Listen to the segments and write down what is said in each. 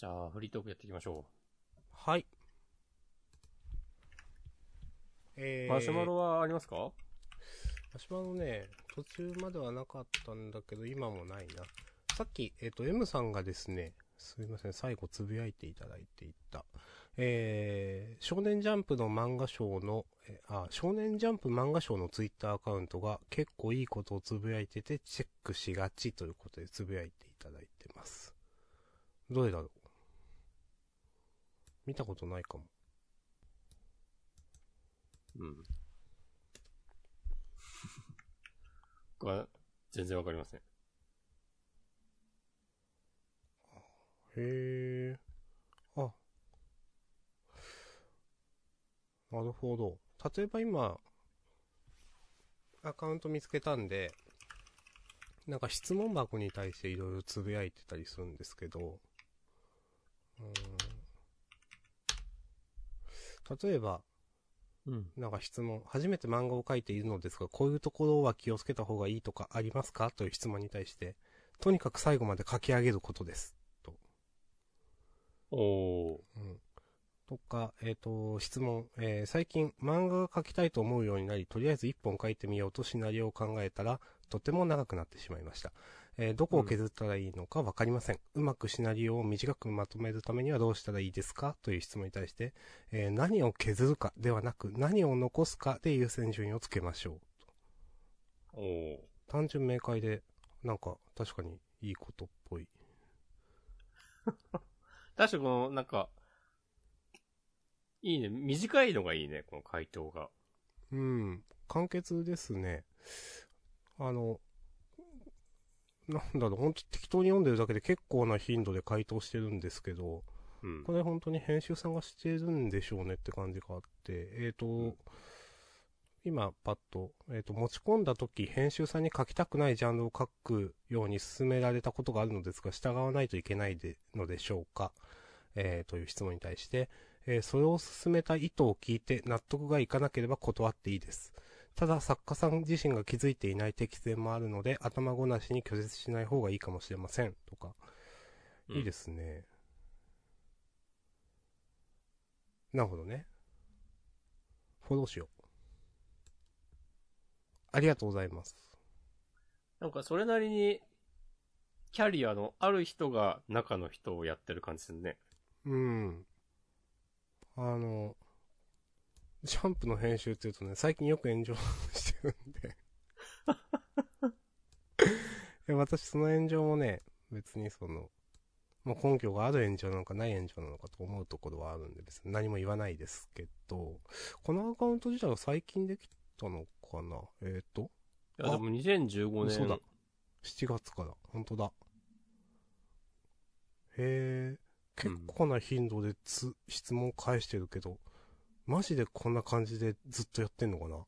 じゃあ、フリートークやっていきましょはい。えう。マシュマロはありますか？マシュマロね、途中まではなかったんだけど、今もないな。さっき、えっ、と、M さんがですね、すいません、最後つぶやいていただいていた。えー、少年ジャンプの漫画賞の、えあ、少年ジャンプ漫画賞のツイッターアカウントが結構いいことをつぶやいてて、チェックしがちということでつぶやいていただいてます。どれだろう？見たことないかも。うん。僕は、全然わかりません。へえ。あ。なるほど。例えば今、アカウント見つけたんで、なんか質問箱に対していろいろつぶやいてたりするんですけど、うーん例えば、うん。なんか質問、初めて漫画を描いているのですが、こういうところは気をつけた方がいいとかありますか？という質問に対して、とにかく最後まで書き上げることです。おー。うん。とか、えっ、と、質問、えー最近漫画が描きたいと思うようになり、とりあえず一本描いてみようとシナリオを考えたら、とても長くなってしまいました。えーどこを削ったらいいのかわかりません。うまくシナリオを短くまとめるためにはどうしたらいいですか？という質問に対して、えー何を削るかではなく、何を残すかで優先順位をつけましょう。おー。単純明快で、なんか、確かにいいことっぽい。確かこの、なんか、いいね。短いのがいいね、この回答が。うん。簡潔ですね。あの、なんだろう、ほんと適当に読んでるだけで結構な頻度で回答してるんですけど、うん。これ本当に編集さんがしてるんでしょうねって感じがあって、えっ、と、今パッと、えっ、と、持ち込んだ時、編集さんに書きたくないジャンルを書くように進められたことがあるのですが、従わないといけないでのでしょうかえー、という質問に対して、えーそれを進めた意図を聞いて納得がいかなければ断っていいです。ただ、作家さん自身が気づいていない適性もあるので、頭ごなしに拒絶しない方がいいかもしれません。とか。うんいいですね。なるほどね。フォローしよう。ありがとうございます。なんかそれなりに、キャリアのある人が中の人をやってる感じするね。うん。あの、ジャンプの編集って言うとね、最近よく炎上してるん で。私その炎上もね、別にその、まあ、根拠がある炎上なのかない炎上なのかと思うところはあるんで別に何も言わないですけど、このアカウント自体は最近できたのかな？えっ、と、いや、でも2015年。そうだ。7月から、本当だ。へえ、結構な頻度でつ、質問返してるけど、マジでこんな感じでずっとやってんのかな？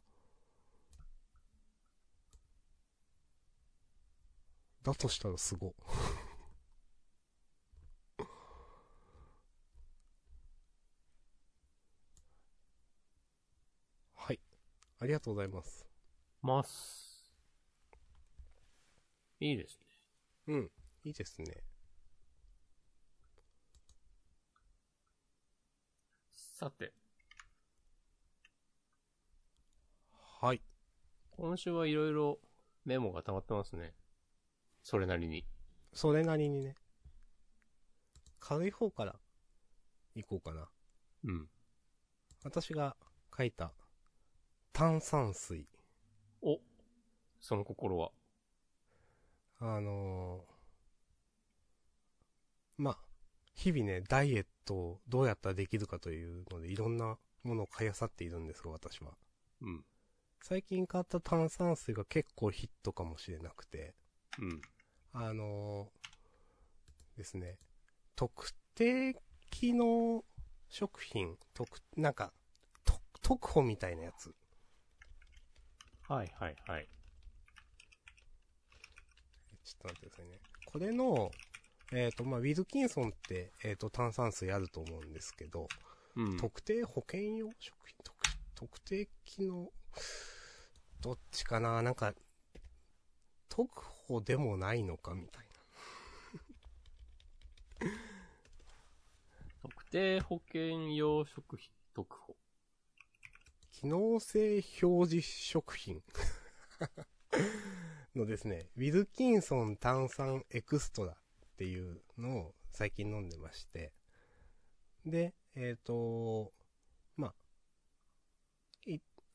だとしたらすご。はい。ありがとうございます。ます。いいですね。うん。いいですね。さて、はい。今週はいろいろメモが溜まってますね。それなりに。それなりにね。軽い方から行こうかな。うん。私が書いた炭酸水。お、その心は？あのーまあ、日々ね、ダイエットをどうやったらできるかというので、いろんなものを買い漁っているんですが、私は。うん。最近買った炭酸水が結構ヒットかもしれなくて、うん。あのーですね、特定機能食品、特、なんか、と特保みたいなやつ。はいはいはい。ちょっと待ってくださいね。これの、えっ、と、まあ、ウィルキンソンって、えっ、と、炭酸水あると思うんですけど、うん。特定保険用食品特、特定機能、どっちかな？なんか、特保でもないのかみたいな。定保険用食品特保。機能性表示食品 のですね、ウィルキンソン炭酸エクストラっていうのを最近飲んでまして、で、えっ、と、まあ、い、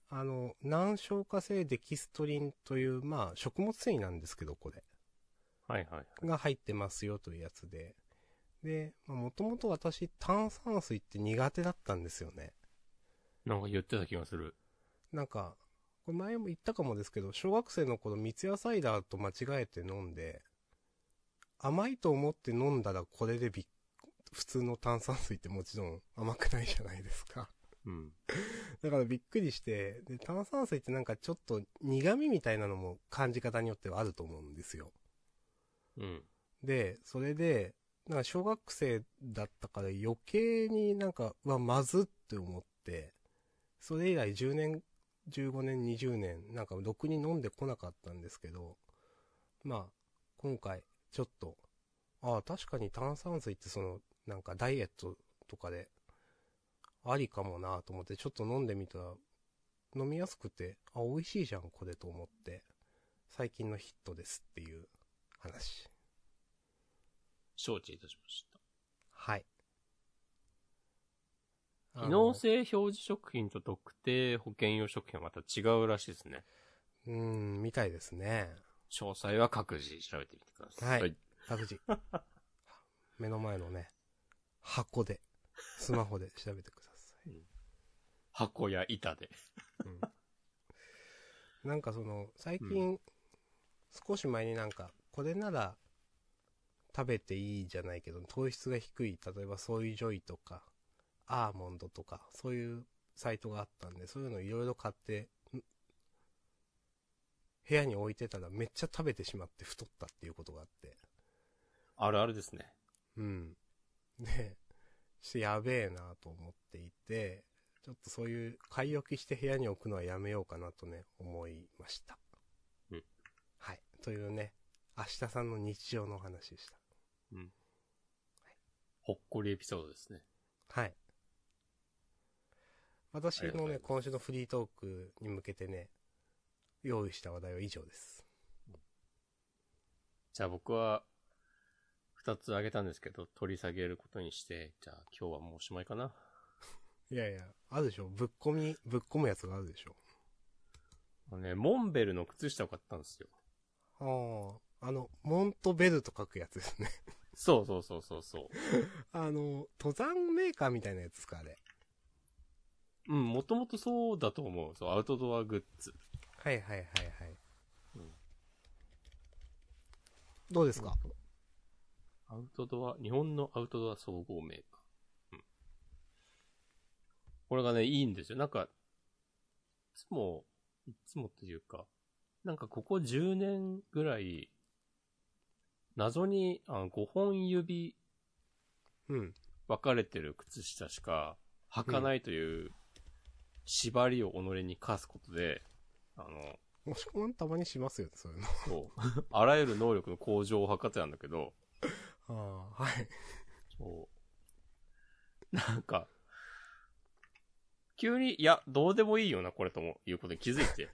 あの、難消化性デキストリンという、まあ、食物繊維なんですけど、これ。はいはい。が入ってますよというやつで。で、もともと私炭酸水って苦手だったんですよね。なんか言ってた気がする。なんか、これ前も言ったかもですけど、小学生の頃三ツ矢サイダーと間違えて飲んで、甘いと思って飲んだらこれでびっ、普通の炭酸水ってもちろん甘くないじゃないですか。うん。だからびっくりして、で、炭酸水ってなんかちょっと苦味みたいなのも感じ方によってはあると思うんですよ。うん。で、それで、なんか小学生だったから余計になんか、うわ、まずって思って、それ以来10年、15年、20年、なんかろくに飲んでこなかったんですけど、まあ、今回、ちょっと、ああ、確かに炭酸水ってその、なんかダイエットとかで、ありかもなと思って、ちょっと飲んでみたら、飲みやすくて、あ、美味しいじゃん、これと思って、最近のヒットですっていう話。承知いたしました。はい。機能性表示食品と特定保険用食品はまた違うらしいですね。うーん、みたいですね。詳細は各自調べてみてください。はい各自。目の前のね、箱で、スマホで調べてください。箱や板で。うん、なんかその、最近、少し前になんか、これなら、食べていいじゃないけど、糖質が低い、例えばソイジョイとか、アーモンドとか、そういうサイトがあったんで、そういうのいろいろ買って、ん部屋に置いてたらめっちゃ食べてしまって太ったっていうことがあって。あるあるですね。うん。で、ちょっとやべえなと思っていて、ちょっとそういう買い置きして部屋に置くのはやめようかなとね、思いました。うん。はい。というね、明日さんの日常のお話でした。うん。ほっこりエピソードですね。はい。私のね、今週のフリートークに向けてね、用意した話題は以上です。じゃあ僕は、二つあげたんですけど、取り下げることにして、じゃあ今日はもうおしまいかな。いやいや、あるでしょぶっ込み、ぶっ込むやつがあるでしょあのね、モンベルの靴下を買ったんですよ。ああ、あの、モントベルと書くやつですね。そうそうそうそうそう。あの、登山メーカーみたいなやつですか、あれ。うん、もともとそうだと思う。そう、アウトドアグッズ。はいはいはいはい。うんどうですか？アウトドア、日本のアウトドア総合メーカー。うん。これがね、いいんですよ。なんか、いつも、いつもっていうか、なんかここ10年ぐらい、謎に、あの、5本指うん。分かれてる靴下しか履かないという縛りを己に課すことで、あの、もしくはたまにしますよね、そういうの。そう、あらゆる能力の向上を図ってたんだけど、ああ、はい。そう。なんか、急に、いや、どうでもいいよな、これとも、いうことに気づいて。い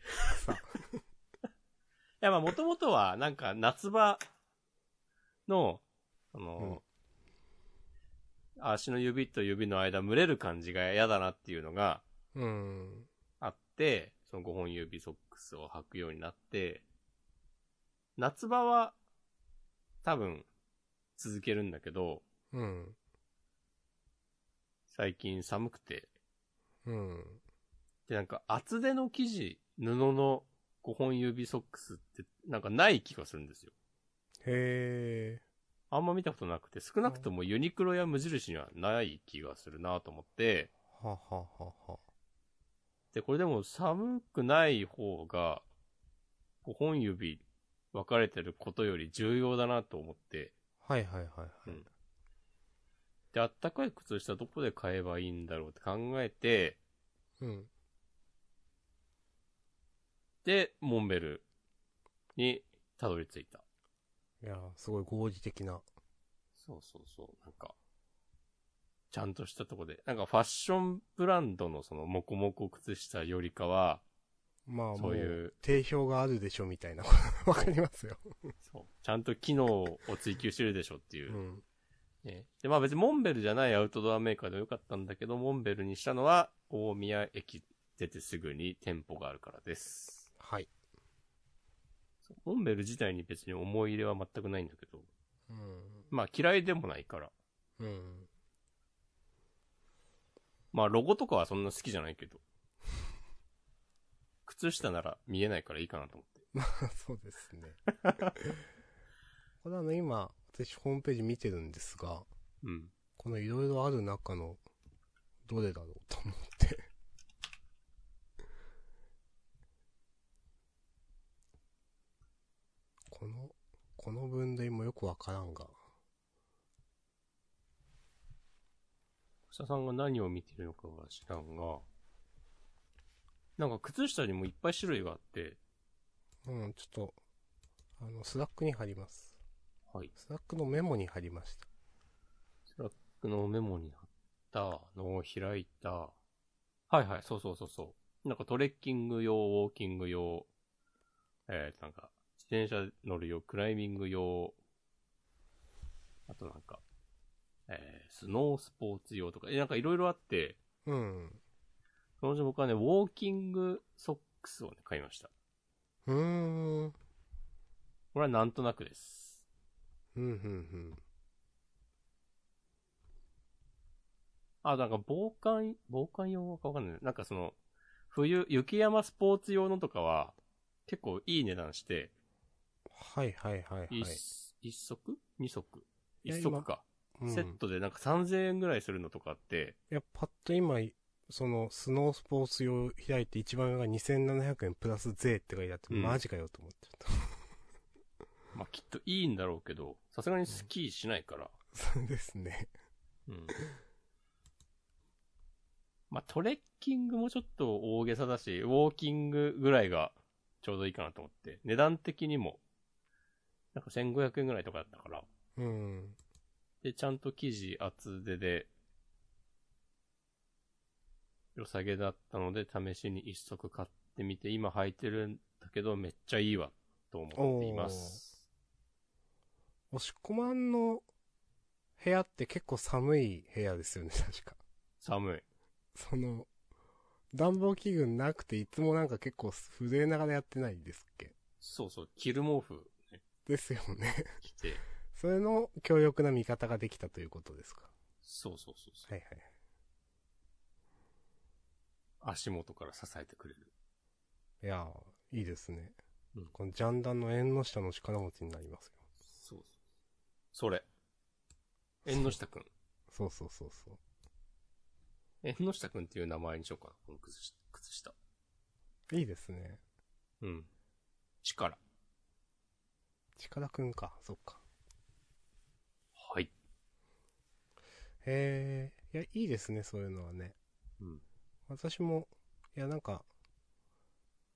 や、まあ、もともとは、なんか、夏場の、あの、足の指と指の間、蒸れる感じが嫌だなっていうのがうん。あって、その5本指ソックスを履くようになって、夏場は、多分、続けるんだけど、うん。最近寒くて、うん。で、なんか厚手の生地、布の5本指ソックスってなんかない気がするんですよ。へえ。あんま見たことなくて、少なくともユニクロや無印にはない気がするなと思って、はははは。で、これでも寒くない方が、5本指分かれてることより重要だなと思って、はいはいはいはい。うんで、あったかい靴下どこで買えばいいんだろうって考えて、うん。で、モンベルにたどり着いた。いやー、すごい合理的な。そうそうそう。なんか、ちゃんとしたとこで。なんかファッションブランドのそのモコモコ靴下よりかは、まあも、そういうう、定評があるでしょみたいな。わかりますよ。そう。ちゃんと機能を追求してるでしょっていうう。ん。ね、で、まあ別にモンベルじゃないアウトドアメーカーでもよかったんだけど、モンベルにしたのは、大宮駅出てすぐに店舗があるからです。はい。モンベル自体に別に思い入れは全くないんだけど、うん。まあ嫌いでもないから。うん。まあロゴとかはそんな好きじゃないけど。靴下なら見えないからいいかなと思って。まあ、そうですね。これあの、今、私ホームページ見てるんですが、うん。このいろいろある中の、どれだろうと思って。この、この分類もよくわからんが。下さんが何を見てるのかは知らんが、なんか靴下にもいっぱい種類があって、うん、ちょっと、あの、 Slack に貼ります。はい。 Slack のメモに貼りました。 Slack のメモに貼ったのを開いた。はいはい、そうそうそうそう。なんかトレッキング用、ウォーキング用、えー、なんか、自転車乗る用、クライミング用、あとなんか、えー、スノースポーツ用とか、えなんかいろいろあって、うん。そのうち僕はね、ウォーキングソックスをね、買いました。うーん。これはなんとなくです。うん、うん、あ、なんか防寒、防寒用かわかんない。なんかその、冬、雪山スポーツ用のとかは、結構いい値段して、はいはいはいはい。一、一足？二足？一足か、うん、セットでなんか3000円ぐらいするのとかあって、いや、パッと今、その、スノースポーツ用開いて一番上が2700円プラス税って書いてあって、うんマジかよと思ってた。まあきっといいんだろうけど、さすがにスキーしないから、そうですね。うん。まあトレッキングもちょっと大げさだし、ウォーキングぐらいがちょうどいいかなと思って、値段的にも、なんか1500円ぐらいとかだったから、うん。で、ちゃんと生地厚手で、良さげだったので、試しに一足買ってみて、今履いてるんだけど、めっちゃいいわ、と思っています。押し込まんの部屋って結構寒い部屋ですよね、確か。寒い。その、暖房器具なくていつもなんか結構震えながらやってないですっけ？そうそう、着る毛布、ね、ですよね。着て、それの強力な味方ができたということですか？そうそうそうそう、はいはい。足元から支えてくれる。いやー、いいですね。うんこのジャンダンの縁の下の力持ちになりますよ。そうそう。それ。縁の下くん。そうそうそうそう。縁の下くんっていう名前にしようかな、この靴下。靴下。いいですね。うん。力。力くんか、そっか。はい。へえ、いや、いいですね、そういうのはね。うん。私も、いや、なんか、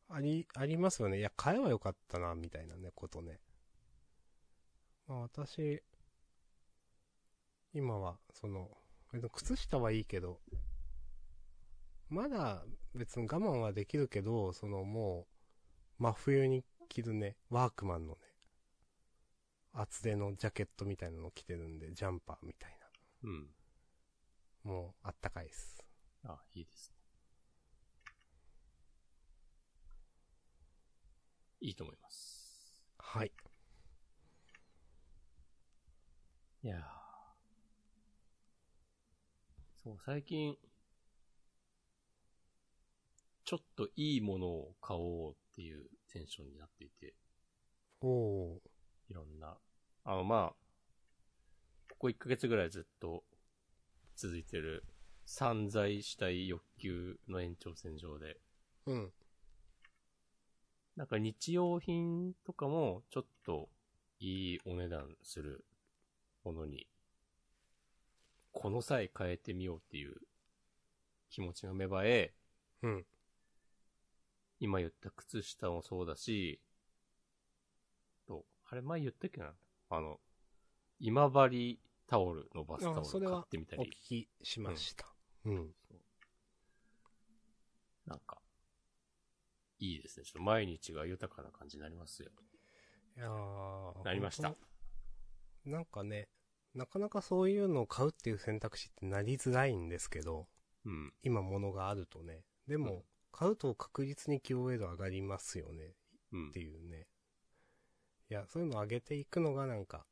あり、ありますよね。いや、買えばよかったな、みたいなね、ことね。まあ私、今は、その、靴下はいいけど、まだ別に我慢はできるけど、そのもう、真冬に着るね、ワークマンのね、厚手のジャケットみたいなの着てるんで、ジャンパーみたいうん。な。もう、あったかいです。あ、いいですいいと思います。はい。いやーそう、最近、ちょっといいものを買おうっていうテンションになっていて、おー。いろんな、あの、まあ、ここ1ヶ月ぐらいずっと続いてる散財したい欲求の延長線上で、うん。なんか日用品とかもちょっといいお値段するものに、この際変えてみようっていう気持ちが芽生え、うん。今言った靴下もそうだし、と、あれ前言ったっけな？あの、今治タオルのバスタオル買ってみたお聞り、きしました。うん。なんか、いいですね。ちょっと毎日が豊かな感じになりますよ。いやーなりましたなんかね、なかなかそういうのを買うっていう選択肢ってなりづらいんですけど、うん。今物があるとね。でも、うん買うと確実に QOL 上がりますよね。うんって。いうね。いや、そういうのを上げていくのがなんか、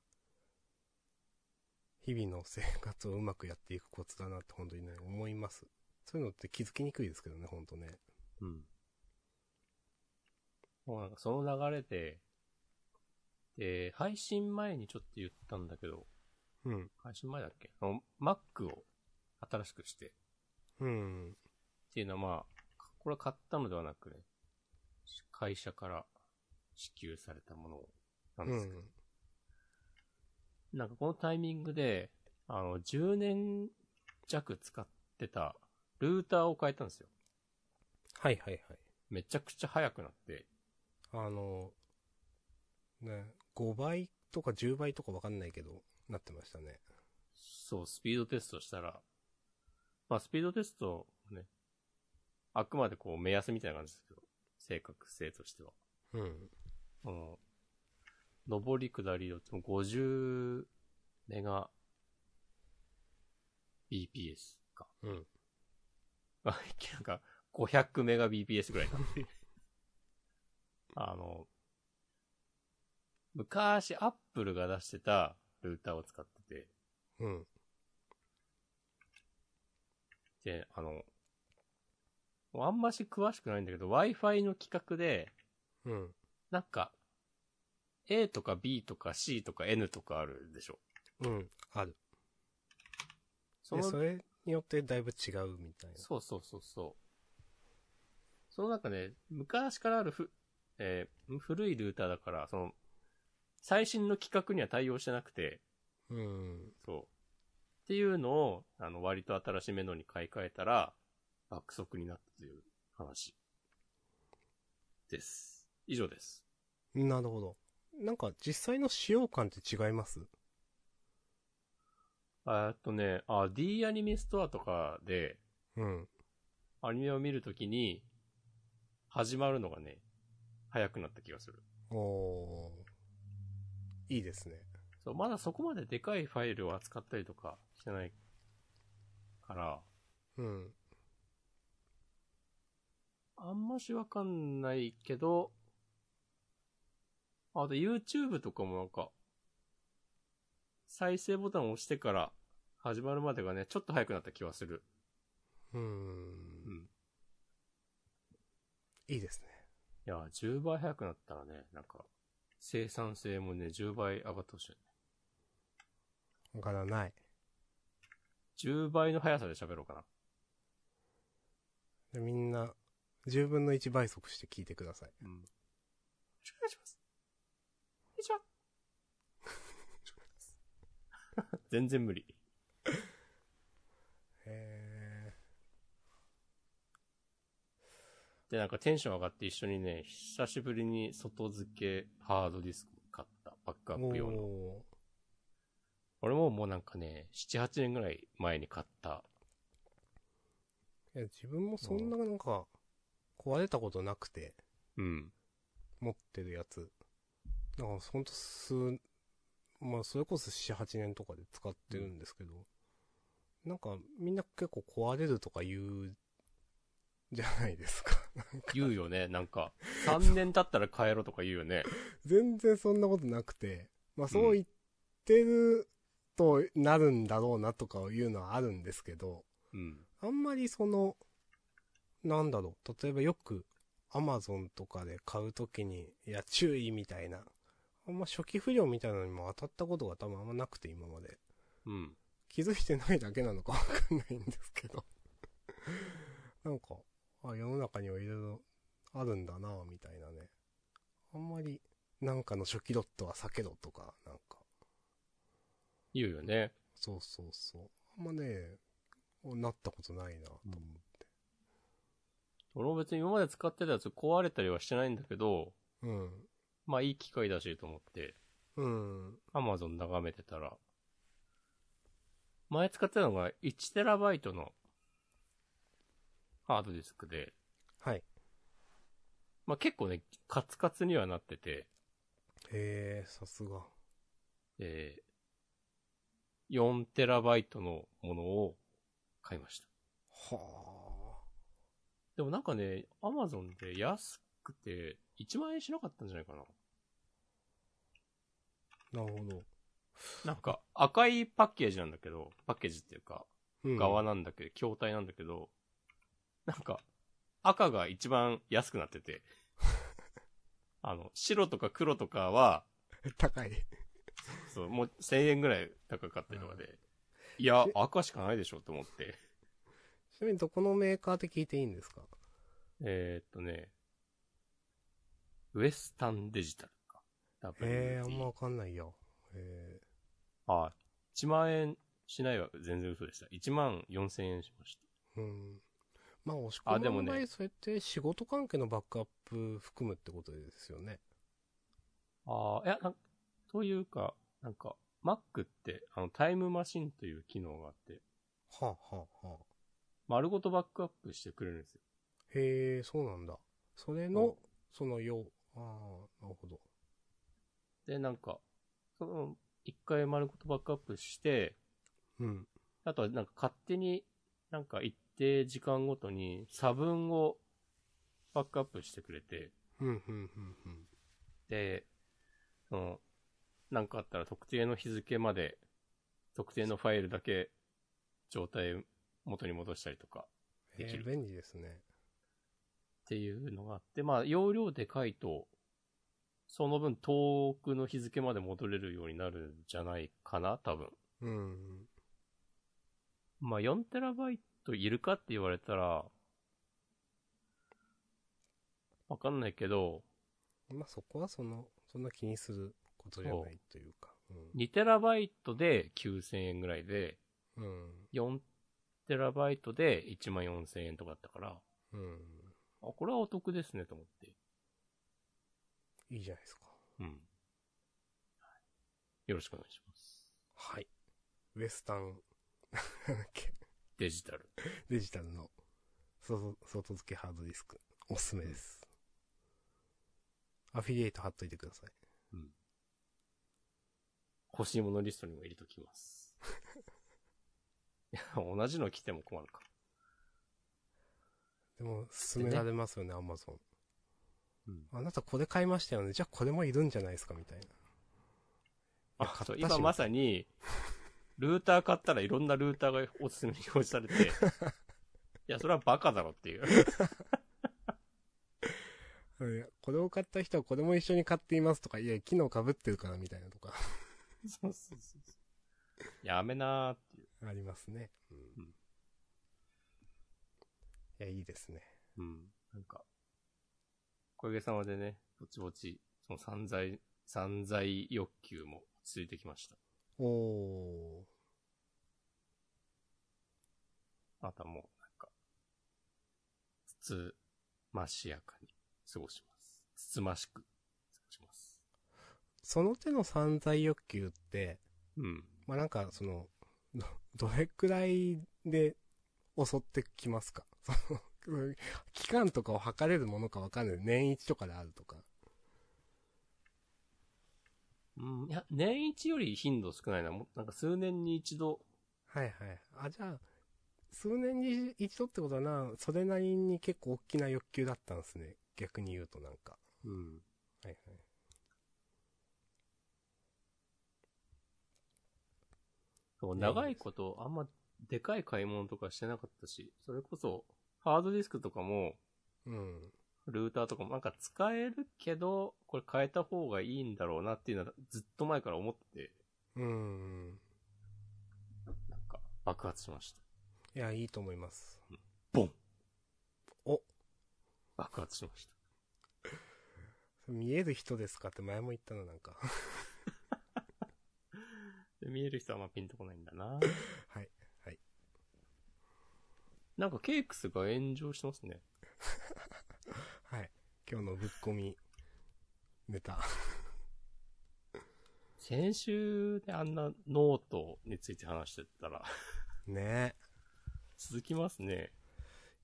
日々の生活をうまくやっていくコツだなって本当にね、思います。そういうのって気づきにくいですけどね、本当ね。うん。もうなんかその流れで、で、配信前にちょっと言ったんだけど、うん。配信前だっけ？あの Mac を新しくして、うん。っていうのはまあ、これは買ったのではなくね、会社から支給されたものなんうですけど、ん。なんかこのタイミングで、あの、10年弱使ってたルーターを変えたんですよ。はいはいはい。めちゃくちゃ速くなって、あの、ね、5倍とか10倍とかわかんないけど、なってましたね。そう、スピードテストしたら、まあスピードテストね、あくまでこう目安みたいな感じですけど、正確性としては。うん。うん。上り下りどっちも50メガ BPS か。うん。あ、なんか500メガ BPS ぐらいになって。あの、昔アップルが出してたルーターを使ってて、うん。で、あの、あんまし詳しくないんだけど、Wi-Fi の規格で、うん。なんか、A とか B とか C とか N とかあるでしょ。うん。ある。そそれによってだいぶ違うみたいな。そうそうそうそう。その中で、昔からあるふ、えー古いルーターだから、その、最新の規格には対応してなくて、うん。そう。っていうのを、あの、割と新しめのに買い替えたら、爆速になったという話。です。以上です。なるほど。なんか実際の使用感って違います？えーっとね、あ、D アニメストアとかで、うん。アニメを見るときに、始まるのがね、早くなった気がする。おー。いいですね。そう、まだそこまででかいファイルを扱ったりとかしてないから、うん。あんましわかんないけど、あと YouTube とかもなんか、再生ボタンを押してから始まるまでがね、ちょっと早くなった気はする。うー。うんん。いいですね。いや、10倍早くなったらね、なんか、生産性もね、10倍上がってほしいよね。わからない。10倍の速さで喋ろうかな。でみんな、10分の1倍速して聞いてください。うん。よろしくお願いします。こんにちは。全然無理。で、なんかテンション上がって一緒にね、久しぶりに外付けハードディスク買った。バックアー。ップ用の。お俺ももうなんかね、7、8年ぐらい前に買った。ー。いや、自分もそんななんか、壊れたことなくて、うん。持ってるやつ。なんかほんと数、まあそれこそ7、8年とかで使ってるんですけど、なんかみんな結構壊れるとか言う、じゃないですか。言うよね、なんか。3年経ったら帰ろうとか言うよね。全然そんなことなくて、まあそう言ってるとなるんだろうなとかいうのはあるんですけど、うん。あんまりその、なんだろう、例えばよく、アマゾンとかで買うときに、いや、注意みたいな、あんま初期不良みたいなのにも当たったことが多分あんまなくて、今まで。うん。気づいてないだけなのかわかんないんですけど。なんか、あ、世の中にはいろいろあるんだなみたいなね。あんまり、なんかの初期ロットは避けろとか、なんか、言うよね。そうそうそう。あんまね、なったことないなと思って。俺も別に今まで使ってたやつ壊れたりはしてないんだけど、うん。まあいい機会だしと思って、うん。Amazon 眺めてたら、前使ってたのが 1TB のハードディスクで、はい。まあ、結構ね、カツカツにはなってて、へえ、さすが。えー、4TB のものを買いました。はでもなんかね、アマゾンで安くて、1万円しなかったんじゃないかな。あ。なるほど。なんか、赤いパッケージなんだけど、パッケージっていうか、うん側なんだけど、筐体なんだけど、なんか、赤が一番安くなってて、あの、白とか黒とかは、高い。そう、もう1000円ぐらい高かったりとかで、いや、赤しかないでしょって思って、ちなみにどこのメーカーって聞いていいんですか？えー、っとね、ウエスタンデジタルか。へえ、あんまわかんないよ。へあ、1万円しないわ。全然嘘でした。1万4000円しましえ。うん。まあ、押しあでもね込みの場合、そうやって仕事関係のバックアップ含むってことですよね。た。ああ、いや、なんというか、なんか、Mac って、あの、タイムマシンという機能があって、はあ、はあ、はあ。丸ごとバックアップしてくれるんですよ。へえ、そうなんだ。それの、そのよう、ああ、なるほど。で、なんか、その、一回丸ごとバックアップして、うん。あとはなんか勝手に、なんか一定時間ごとに差分をバックアップしてくれて、うん、うん、うん、うん。で、その、なんかあったら特定の日付まで、特定のファイルだけ状態元に戻したりとかできるへえ、便利ですね。っていうのがあって、まあ、容量でかいと、その分遠くの日付まで戻れるようになるんじゃないかな、多分。うん。まあ、4TB いるかって言われたら、わかんないけど、まあ、そこはその、そんな気にすることじゃないというか。2TB で9000円ぐらいで、うん。4TB で1万4000円とかだったから、うん。うん。あ、これはお得ですねと思って。いいじゃないですか。うん。よろしくお願いします。はい。ウエスタン、なんだっけ、デジタル。デジタルの外外付けハードディスク、おすすめです。アフィリエイト貼っといてください。うん。欲しいものリストにも入れときます。いや、同じの来ても困るか。でも、勧められますよね、アマゾン。うん。あなたこれ買いましたよね。じゃあこれもいるんじゃないですか、みたいな。あ、そう今まさに、ルーター買ったらいろんなルーターがおすすめに表示されて、いや、それはバカだろっていう。うんこれを買った人はこれも一緒に買っていますとか、いや、機能被ってるからみたいなとか、そうそうそうそう。やめなーっていう。ありますね。うん。うんいや、いいですね。うん。なんか、小池様でね、ぼちぼち、その散財、散財欲求も落ち着いてきました。おー。あとはもう、なんか、つつましやかに過ごします。つつましく過ごします。その手の散財欲求って、うん。まあ、なんか、その、ど、どれくらいで襲ってきますか？その、期間とかを測れるものかわかんない。年一とかであるとか。うん、いや、年一より頻度少ないな。もうなんか数年に一度、はいはい。あ、じゃあ、数年に一度ってことはな、それなりに結構大きな欲求だったんですね。逆に言うとなんか。うん。はいはい。そう、ね長いこと、あんまでかい買い物とかしてなかったし、それこそ、ハードディスクとかも、うん。ルーターとかもなんか使えるけど、これ変えた方がいいんだろうなっていうのはずっと前から思ってて、うん。なんか爆発しました。いや、いいと思います。ボンお爆発しました。見える人ですかって前も言ったのなんか。で 見える人はあんまピンとこないんだなはい。はい。なんかケークスが炎上してますね。はい。今日のぶっ込みネタ。先週であんなノートについて話してたら、ね続きますね。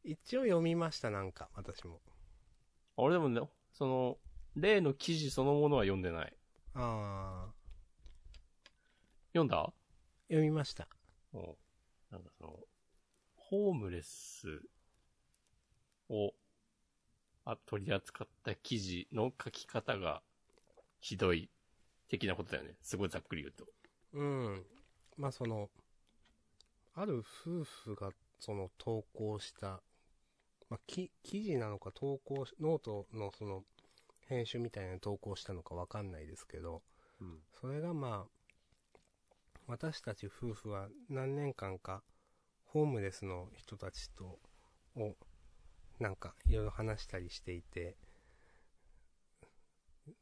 一応読みました、なんか、私も。俺でもね、その、例の記事そのものは読んでない。あ読んだ？ー、読みました。うん。なんかその、ホームレスを、あ、取り扱った記事の書き方がひどい的なことだよね。すごいざっくり言うと。うん。まあ、その、ある夫婦が、その、投稿した、まあ、き、記事なのか投稿し、ノートのその、編集みたいな投稿したのかわかんないですけど、うん。それがまあ、私たち夫婦は何年間か、ホームレスの人たちと、を、なんか、いろいろ話したりしていて、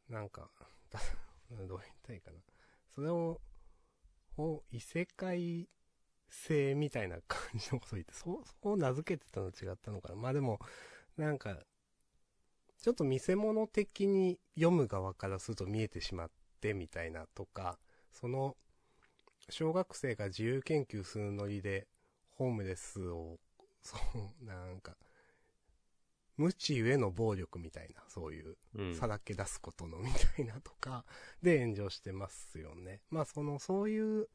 なんか、どう言ったらいいかな。それを、ほ異世界性みたいな感じのことを言って、そう、そう名付けてたの違ったのかな。まあでも、なんか、ちょっと見せ物的に読む側からすると見えてしまってみたいなとか、その、小学生が自由研究するノリで、ホームレスを、そう、なんか、無知ゆえの暴力みたいな、そういう、うん。さらけ出すことのみたいなとか、で炎上してますよね。まあその、そういう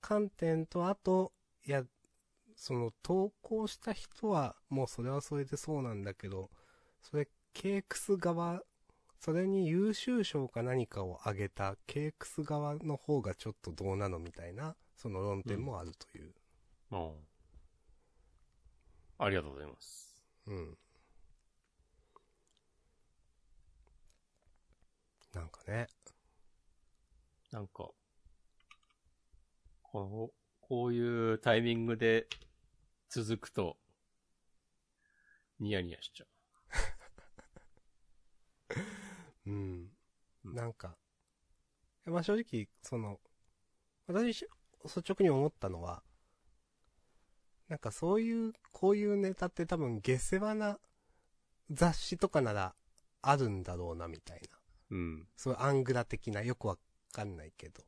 観点と、あと、いや、その投稿した人は、もうそれはそれでそうなんだけど、それ、ケークス側、それに優秀賞か何かをあげたケークス側の方がちょっとどうなのみたいな、その論点もあるという。うん。ありがとうございます。うん。なんかね。なんか、この、こういうタイミングで続くと、ニヤニヤしちゃう ん。うんなんか、まあ正直、その、私、し率直に思ったのは、なんかそういう、こういうネタって多分下世話な雑誌とかならあるんだろうなみたいな。う。うん。そういうアングラ的な、よくわかんないけど。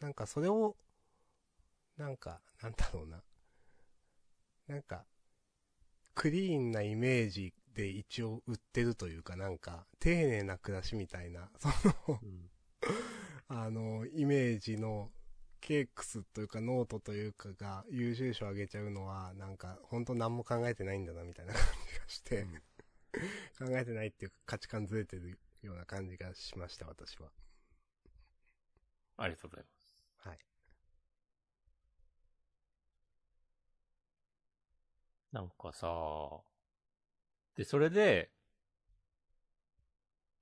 なんかそれを、なんか、なんだろうな。なんか、クリーンなイメージで一応売ってるというかなんか、丁寧な暮らしみたいな、その、うん。あの、イメージの、 cakes というかノートというかが優秀賞あげちゃうのは、なんか、本当何も考えてないんだなみたいな感じがして、考えてないっていうか価値観ずれてるような感じがしました、私は。ありがとうございます。はい。なんかさ、で、それで、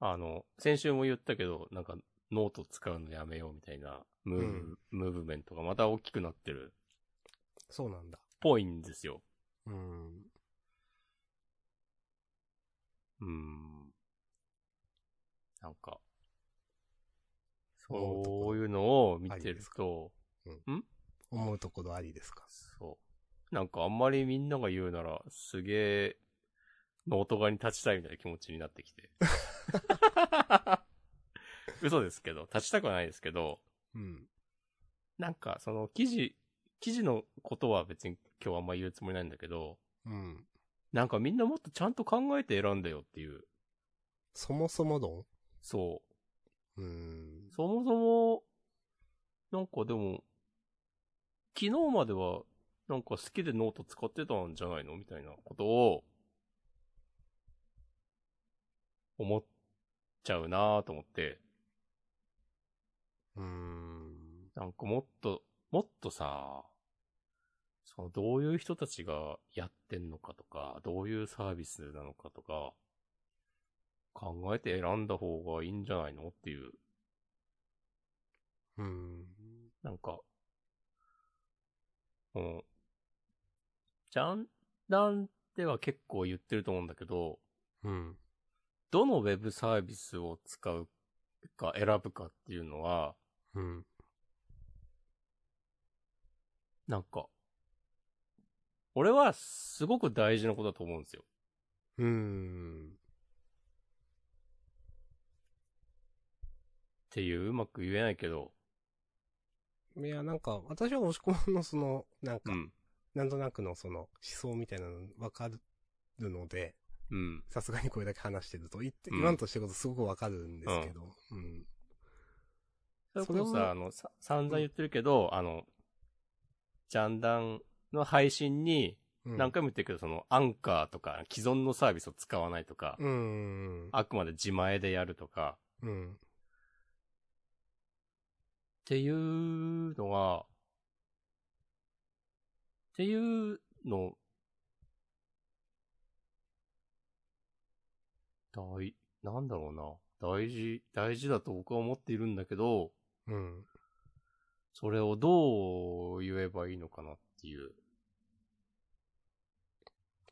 あの、先週も言ったけど、なんか、ノート使うのやめようみたいな、ムーブ、うんムーブメントがまた大きくなってるっそうなんだ。ぽいんですよ。うん。うーん。なんか、そういうのを見てるありですか？と、思うところありですか？そう。なんかあんまりみんなが言うなら、すげえ、ノート側に立ちたいみたいな気持ちになってきて。嘘ですけど、立ちたくはないですけど、うん。なんかその記事、記事のことは別に今日あんま言うつもりないんだけど、うん。なんかみんなもっとちゃんと考えて選んだよっていう。そもそも論？そう。うん。そもそも、なんかでも、昨日までは、なんか好きでノート使ってたんじゃないのみたいなことを、思っちゃうなぁと思って、うん。なんかもっと、もっとさ、そのどういう人たちがやってんのかとか、どういうサービスなのかとか、考えて選んだ方がいいんじゃないの？っていううん。なんか、うん。ジャンダンでは結構言ってると思うんだけど、うん。どのウェブサービスを使うか選ぶかっていうのは、うん。なんか、俺はすごく大事なことだと思うんですよ。うん。ていう、うまく言えないけど、いや、なんか、私は押し込まんのその、なんか、うん。なんとなくのその、思想みたいなのわかるので、うん。さすがにこれだけ話してると、言って、うん言わんとしてることすごくわかるんですけど、うん。それこそさ、あの、さ、散々言ってるけど、あの、ジャンダンの配信に、うん、何回も言ってるけど、その、アンカーとか、既存のサービスを使わないとか、うん。あくまで自前でやるとか、うん。っていうのは、っていうの、大、なんだろうな。大事、大事だと僕は思っているんだけど、うん。それをどう言えばいいのかなっていう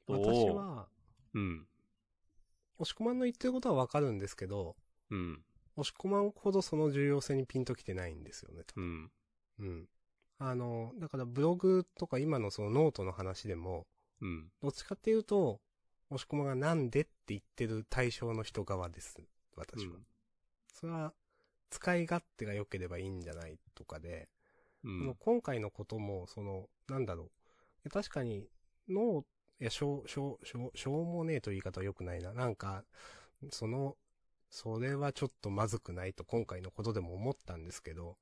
私、は、うん、押し込まんの言ってることはわかるんですけど、うん、押し込まんほどその重要性にピンときてないんですよね、多う分ん、うん。あの、だからブログとか今のそのノートの話でも、うん、どっちかっていうと、押し込まがなんでって言ってる対象の人側です。私は。それは、使い勝手が良ければいいんじゃないとかで、うん、今回のことも、その、なんだろう。確かに、ノー、いや、しょう、しょう、しょう、しょうもねえという言い方は良くないな。なんか、その、それはちょっとまずくないと今回のことでも思ったんですけど、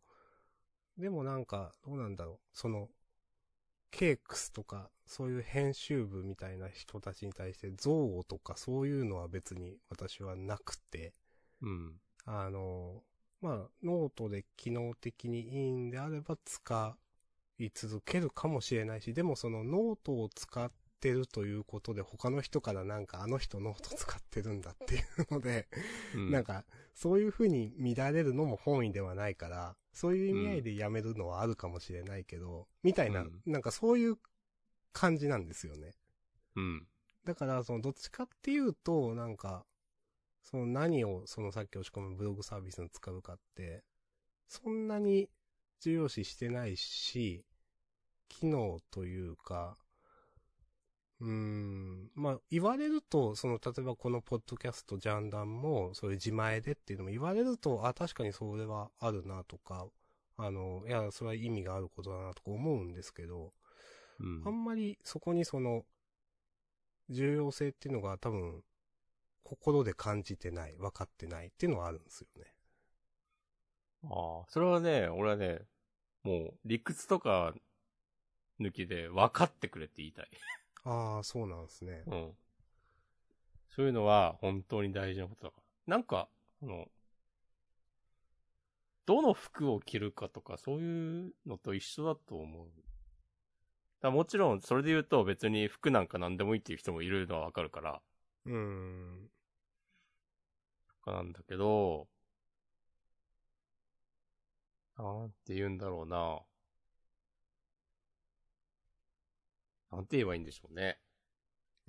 でもなんか、どうなんだろう。その、cakes とか、そういう編集部みたいな人たちに対して、憎悪とかそういうのは別に私はなくて、うん、あの、まあ、ノートで機能的にいいんであれば使い続けるかもしれないし、でもそのノートを使ってるということで他の人からなんかあの人ノート使ってるんだっていうので、うん、なんかそういう風に見られるのも本意ではないから、そういう意味合いでやめるのはあるかもしれないけど、みたいな、うん。なんかそういう感じなんですよね。うん、だから、その、どっちかっていうと、なんか、その何を、そのさっき押し込むブログサービスに使うかって、そんなに重要視してないし、機能というか、うーん、まあ、言われると、その、例えばこのポッドキャストジャンダンも、そういう自前でっていうのも言われると、あ、確かにそれはあるなとか、あの、いや、それは意味があることだなとか思うんですけど、うんあんまりそこにその、重要性っていうのが多分、心で感じてない、分かってないっていうのはあるんですよね。ああ、それはね、俺はね、もう理屈とか抜きで分かってくれって言いたい。ああ、そうなんですね。うん。そういうのは本当に大事なことだから。なんか、あの、どの服を着るかとかそういうのと一緒だと思う。だもちろんそれで言うと別に服なんか何でもいいっていう人もいるのはわかるから、うーん。なんだけど、なんて言うんだろうな。なんて言えばいいんでしょうね。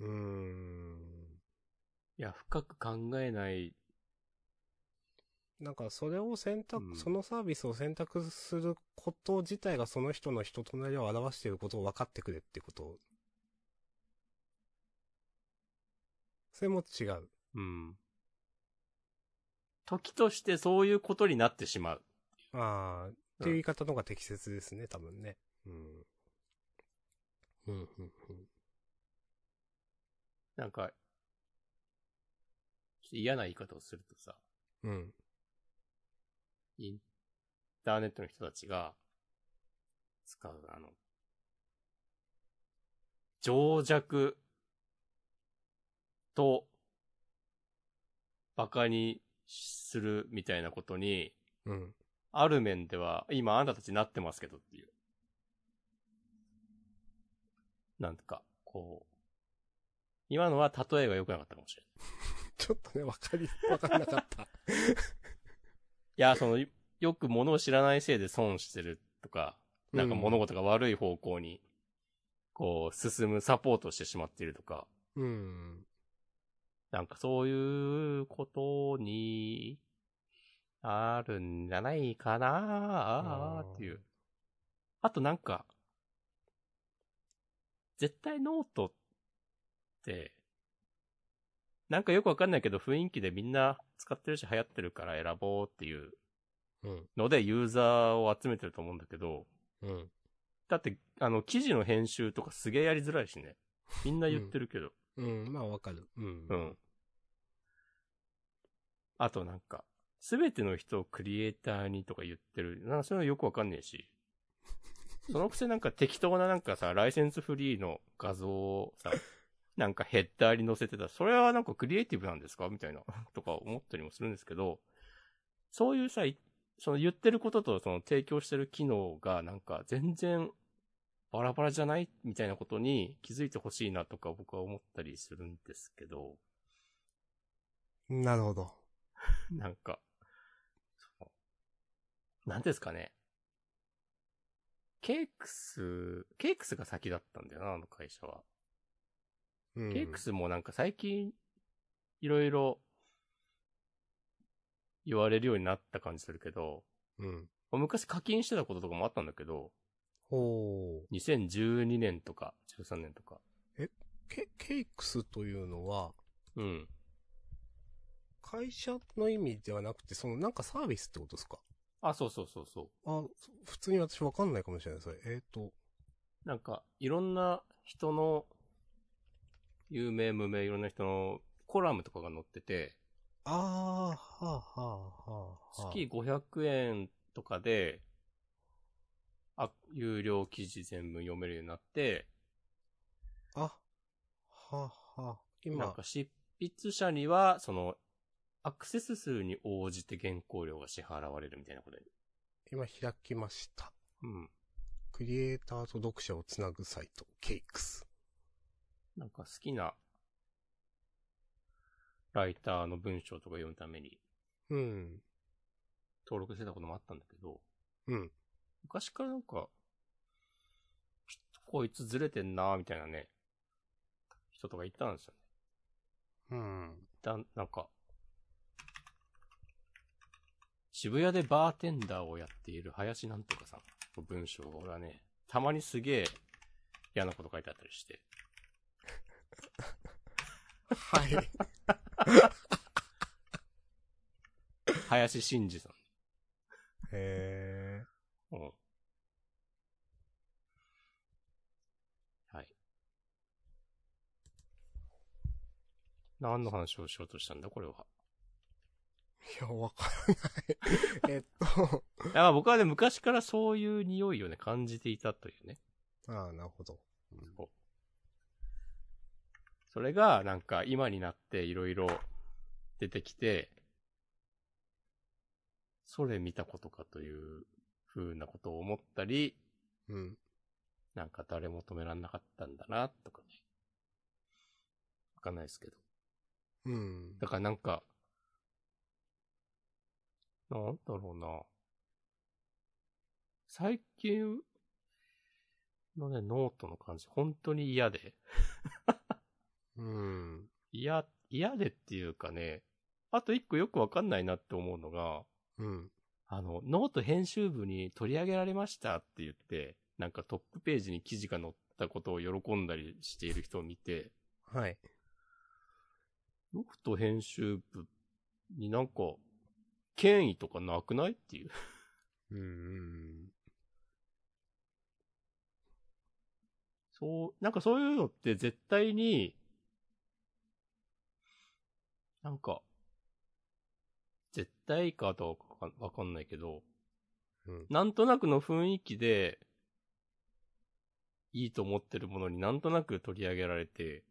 うーん。いや、深く考えない。なんかそれを選択、うんそのサービスを選択すること自体がその人の人となりを表していることを分かってくれってこと。それも違う。うん。時としてそういうことになってしまう。ああ、っていう言い方の方が適切ですね、多分ね。うん。うん、うん、うん。なんか、嫌な言い方をするとさ、うん。インターネットの人たちが使う、あの、情弱と馬鹿にするみたいなことに、うん。ある面では、今あなたたちなってますけどっていう。なんか、こう、今のは例えが良くなかったかもしれない。ちょっとね、わかり、わかんなかった。いや、その、よよく物を知らないせいで損してるとか、なんか物事が悪い方向に、こう、進むサポートをしてしまっているとか、うん。なんかそういうことに、あるんじゃないかなーっていう。あとなんか、絶対ノートって、なんかよくわかんないけど雰囲気でみんな使ってるし流行ってるから選ぼうっていううん。のでユーザーを集めてると思うんだけど、うん。だって、あの、記事の編集とかすげえやりづらいしね。みんな言ってるけど。うん。まあわかる。うん。うん。あとなんか、すべての人をクリエイターにとか言ってる。なんかそういうのよくわかんねえし。そのくせなんか適当ななんかさ、ライセンスフリーの画像をさ、なんかヘッダーに載せてた。それはなんかクリエイティブなんですか？みたいな、とか思ったりもするんですけど、そういうさ、いその言ってることとその提供してる機能がなんか全然バラバラじゃないみたいなことに気づいてほしいなとか僕は思ったりするんですけど、なるほど。なんか、そうなんですかね。ケークス、ケークスが先だったんだよな、あの会社は。うん。ケークスもなんか最近、いろいろ言われるようになった感じするけど、うん。昔課金してたこととかもあったんだけど、ほう。2012年とか13年とか。ケ、ケイクスというのは、うん。会社の意味ではなくて、そのなんかサービスってことですか？あ、そうそうそうそう。あ、そ普通に私わかんないかもしれない、それ。えっ、と、なんか、いろんな人の、有名無名いろんな人のコラムとかが載ってて、あー、はあ、はあ、はあ。月500円とかで、あ、有料記事全部読めるようになって、あ、はあ、はあ。なん今か、執筆者には、その、アクセス数に応じて原稿料が支払われるみたいなことで。今開きました。うん。クリエイターと読者をつなぐサイト、ケイクス。なんか好きな、ライターの文章とか読むためにうん。登録してたこともあったんだけど、うん。昔からなんか、ちょっとこいつずれてんなみたいなね、人とかいたんですよね。うん。だ、なんか、渋谷でバーテンダーをやっている林なんとかさんの文章がね、たまにすげえ嫌なこと書いてあったりして、はい。林真二さん。へうん。はい。何の話をしようとしたんだこれは。ー。いや、わからない。えっと、い僕はね、昔からそういう匂いをね、感じていたというね。ああ、なるほど。うんそうそれが、なんか、今になっていろいろ出てきて、それ見たことかという風なことを思ったり、うん。なんか誰も止めらんなかったんだな、とかね。わかんないですけど。うん。だからなんか、なんだろうな。最近のね、ノートの感じ、本当に嫌で。うん。嫌、嫌でっていうかね、あと一個よくわかんないなって思うのが、うん。あの、ノート編集部に取り上げられましたって言って、なんかトップページに記事が載ったことを喜んだりしている人を見て、はい。ノート編集部になんか、権威とかなくないっていう。うんうん。そう、なんかそういうのって絶対に、なんか、絶対かどうかわかわかんないけど、うん。なんとなくの雰囲気で、いいと思ってるものになんとなく取り上げられて、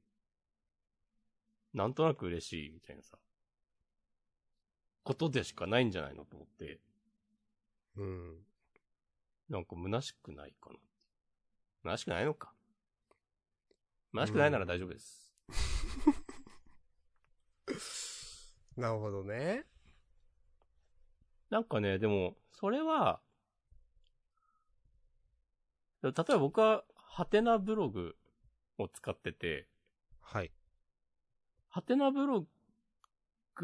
なんとなく嬉しいみたいなさ、ことでしかないんじゃないのと思って、うん。なんか虚しくないかな。虚しくないのか。虚しくないなら大丈夫です。なるほどね。なんかね、でも、それは、例えば僕は、ハテナブログを使ってて、はい。ハテナブロ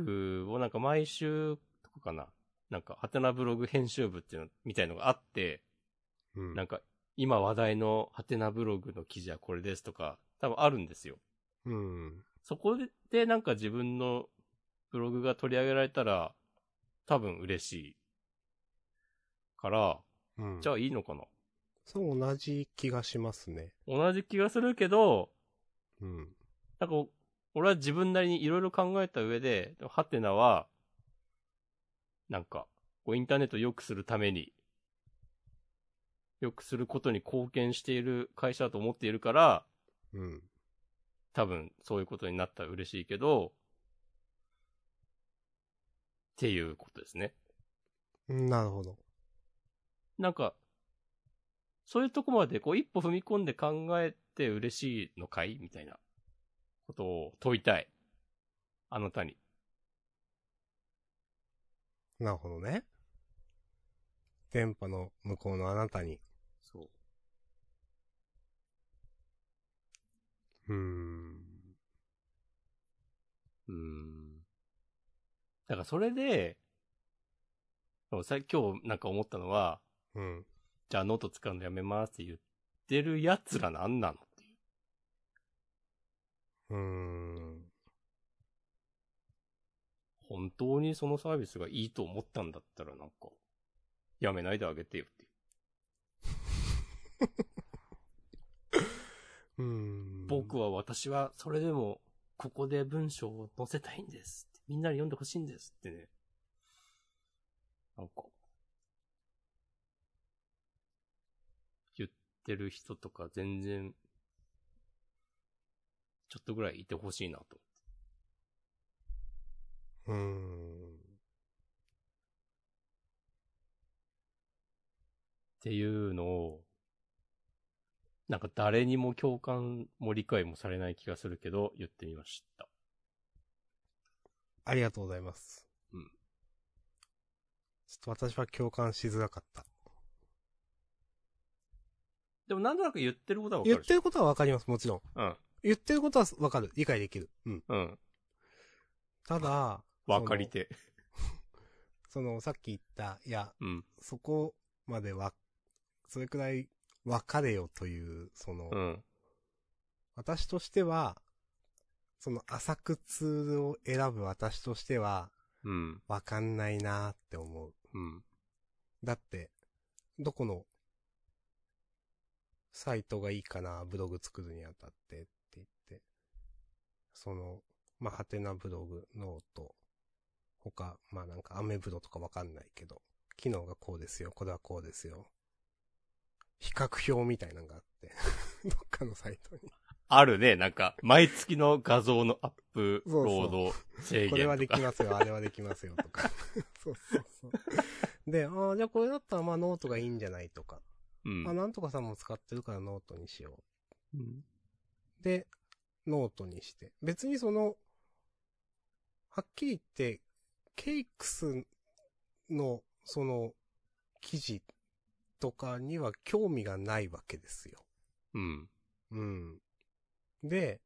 グをなんか毎週とかかな。なんか、ハテナブログ編集部っていうの、みたいのがあって、うん。なんか、今話題のハテナブログの記事はこれですとか、多分あるんですよ。うん。そこでなんか自分のブログが取り上げられたら、多分嬉しいから、うん。じゃあいいのかな？そう同じ気がしますね。同じ気がするけど、うん。なんか、俺は自分なりにいろいろ考えた上で、ハテナは、なんか、こうインターネットを良くするために、良くすることに貢献している会社だと思っているから、うん。多分そういうことになったら嬉しいけど、っていうことですね。なるほど。なんか、そういうとこまでこう一歩踏み込んで考えて嬉しいのかい？みたいなことを問いたい。あなたに。なるほどね。電波の向こうのあなたに。そう。うーん。うーん。だからそれで、さ今日なんか思ったのは、うん。じゃあノート使うのやめますって言ってる奴らなんなの？う。ん。本当にそのサービスがいいと思ったんだったらなんか、やめないであげてよっていう。ん。僕は私はそれでもここで文章を載せたいんです。みんなに読んでほしいんですってね。なんか、言ってる人とか全然、ちょっとぐらいいてほしいなと。うーん。っていうのを、なんか誰にも共感も理解もされない気がするけど、言ってみました。ありがとうございます。うん。ちょっと私は共感しづらかった。でもなんとなく言ってることはわかるし。言ってることはわかります、もちろん。うん。言ってることはわかる。理解できる。うん。うん。ただ、わかりて。その、さっき言った、いや、うん。そこまでは、それくらい分かれよという、その、うん。私としては、その浅くツールを選ぶ私としては、うん。わかんないなーって思う。うん。だって、どこの、サイトがいいかな、ブログ作るにあたってって言って、その、まあ、はてなブログ、 note、他、まあなんかアメブロとかわかんないけど、機能がこうですよ、これはこうですよ。比較表みたいなのがあって、どっかのサイトに。あるね、なんか、毎月の画像のアップロード制限。これはできますよ、あれはできますよ、とか。そうそうそう。で、ああ、じゃあこれだったらまあノートがいいんじゃないとか。うんあ、。なんとかさんも使ってるからノートにしようんう。で、ノートにして。別にその、はっきり言って、 cakes の、その、記事とかには興味がないわけですよ。うん。うん。で、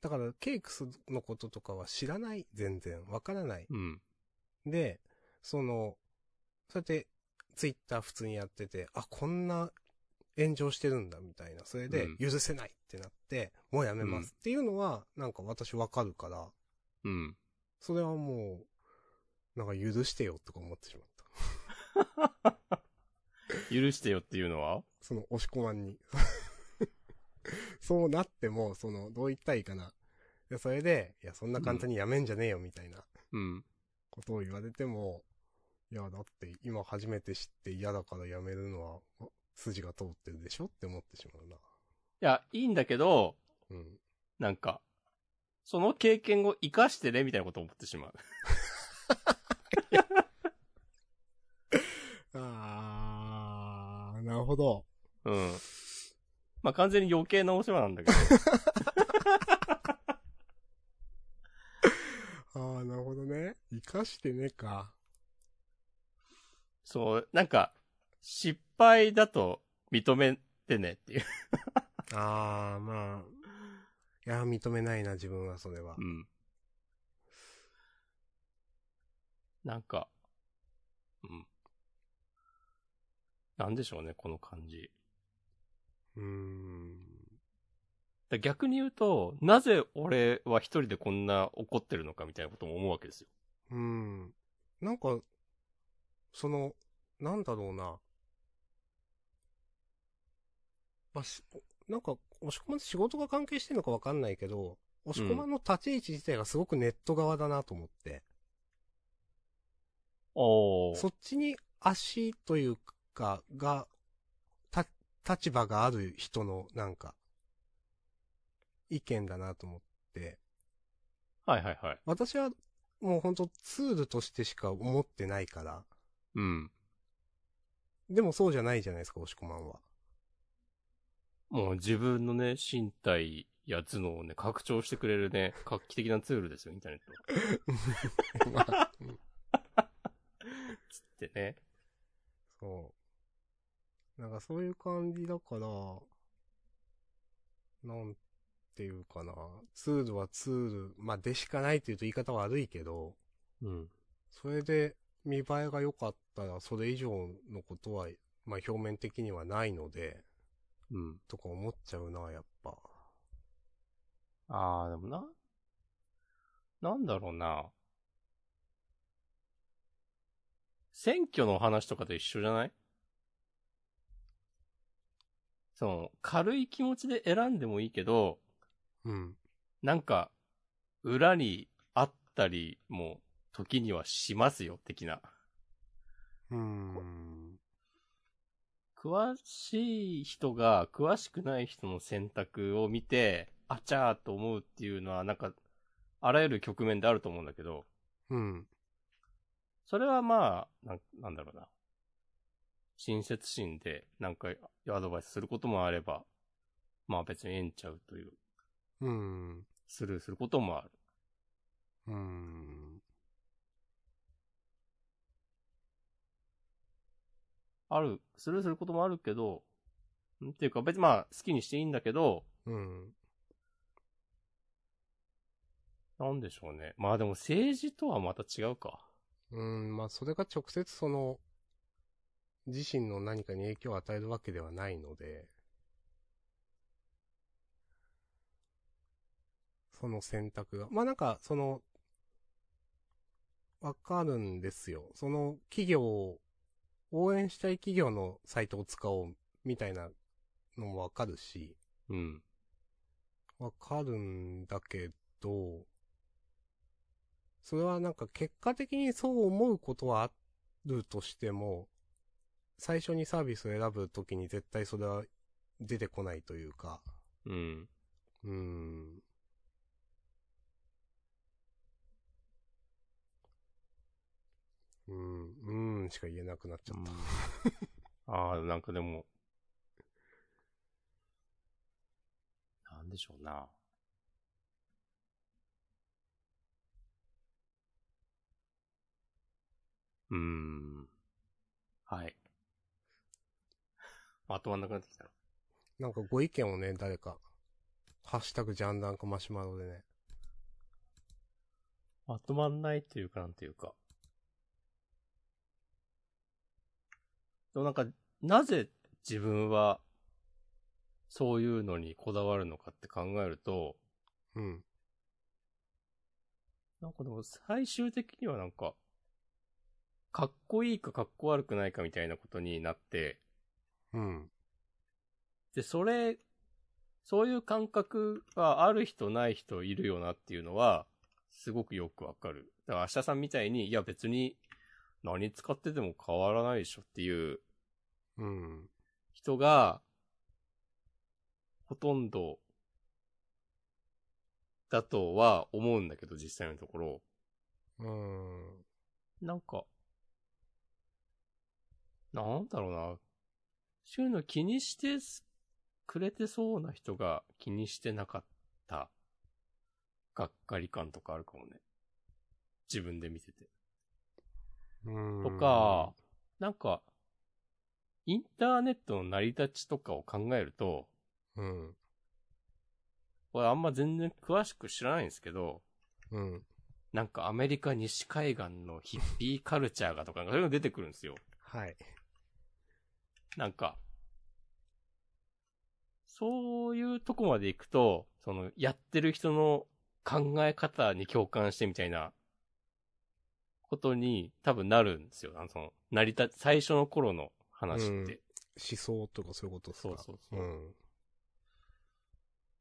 だから、 cakes のこととかは知らない、全然。わからない。うん。で、その、そうやって、ツイッター普通にやってて、あ、こんな炎上してるんだ、みたいな。それでうん、許せないってなって、もうやめますっていうのは、なんか私わかるから、うん。それはもう、なんか許してよとか思ってしまった。許してよっていうのは？その、押し込まんに。そうなっても、その、どう言ったらいいかな。で、それで、いや、そんな簡単にやめんじゃねえよ、みたいなうん。ことを言われても、いや、だって今初めて知って嫌だからやめるのは、あ筋が通ってるでしょって思ってしまうな。いや、いいんだけど、うん。なんか、その経験を活かしてね、みたいなことを思ってしまう。あー、なるほど。うん。まあ、完全に余計なお世話なんだけど。あー、なるほどね。生かしてねか。そう、なんか、失敗だと認めてねっていう。あー、まあ。いや、認めないな、自分は、それは。うん。なんか、うん。なんでしょうね、この感じ。うーん。だ逆に言うと、なぜ俺は一人でこんな怒ってるのかみたいなことも思うわけですよ。うん。なんか、その、なんだろうな。まあ、し、なんか、押し込まん仕事が関係してるのかわかんないけど、押し込まんの立ち位置自体がすごくネット側だなと思って。おー。そっちに足というか、が、た、立場がある人の、なんか、意見だなと思って。はいはいはい。私は、もうほんとツールとしてしか思ってないから。うん。でもそうじゃないじゃないですか、押し込まんは。もう自分のね、身体や頭脳をね、拡張してくれるね、画期的なツールですよ、インターネット。まあうんつってね。そう。なんかそういう感じだから、なんていうかな。ツールはツール、まあでしかないって言うと言い方悪いけど、うん。それで見栄えが良かったらそれ以上のことは、まあ表面的にはないので、うん。とか思っちゃうな、やっぱ。あー、でもな、なんだろうな。選挙の話とかと一緒じゃない？その、軽い気持ちで選んでもいいけど、うん。なんか、裏にあったりも、時にはしますよ、的な。うーん。詳しい人が詳しくない人の選択を見て、あちゃーと思うっていうのは、なんか、あらゆる局面であると思うんだけど、うん。それはまあ、なんなんだろうな。親切心で、なんか、アドバイスすることもあれば、まあ別にええんちゃうという、うん。スルーすることもある。うーん。ある、スルーすることもあるけど、っていうか別にまあ好きにしていいんだけど、うん。なんでしょうね。まあでも政治とはまた違うか。うん、まあそれが直接その、自身の何かに影響を与えるわけではないので、その選択が。まあなんか、その、わかるんですよ。その企業、応援したい企業のサイトを使おう、みたいなのもわかるし、うん。わかるんだけど、それはなんか結果的にそう思うことはあるとしても、最初にサービスを選ぶときに絶対それは出てこないというか、うん。うーん。うーん、うーんしか言えなくなっちゃった。ああ、なんかでも、なんでしょうな。うーん。はい。まとまんなくなってきたな。なんかご意見をね、誰か、ハッシュタグジャンダンかマシュマロでね。まとまんないというかなんていうか。でもなんか、なぜ自分は、そういうのにこだわるのかって考えると、うん。なんかでも最終的にはなんか、かっこいいかかっこ悪くないかみたいなことになって、うん。で、それ、そういう感覚がある人ない人いるよなっていうのは、すごくよくわかる。だから明日さんみたいに、いや別に何使ってても変わらないでしょっていううん。人が、ほとんど、だとは思うんだけど、実際のところ。うーん。なんか、なんだろうな。そういうの気にしてすくれてそうな人が気にしてなかった、がっかり感とかあるかもね。自分で見てて。とか、なんか、インターネットの成り立ちとかを考えると、うん。これあんま全然詳しく知らないんですけど、うん。なんかアメリカ西海岸のヒッピーカルチャーがとか、そういうの出てくるんですよ。はい。なんか、そういうとこまで行くと、その、やってる人の考え方に共感してみたいな、ことに多分なるんですよ。あの、その、成り立ち、最初の頃の話って。思想とかそういうことですか？そうそうそうう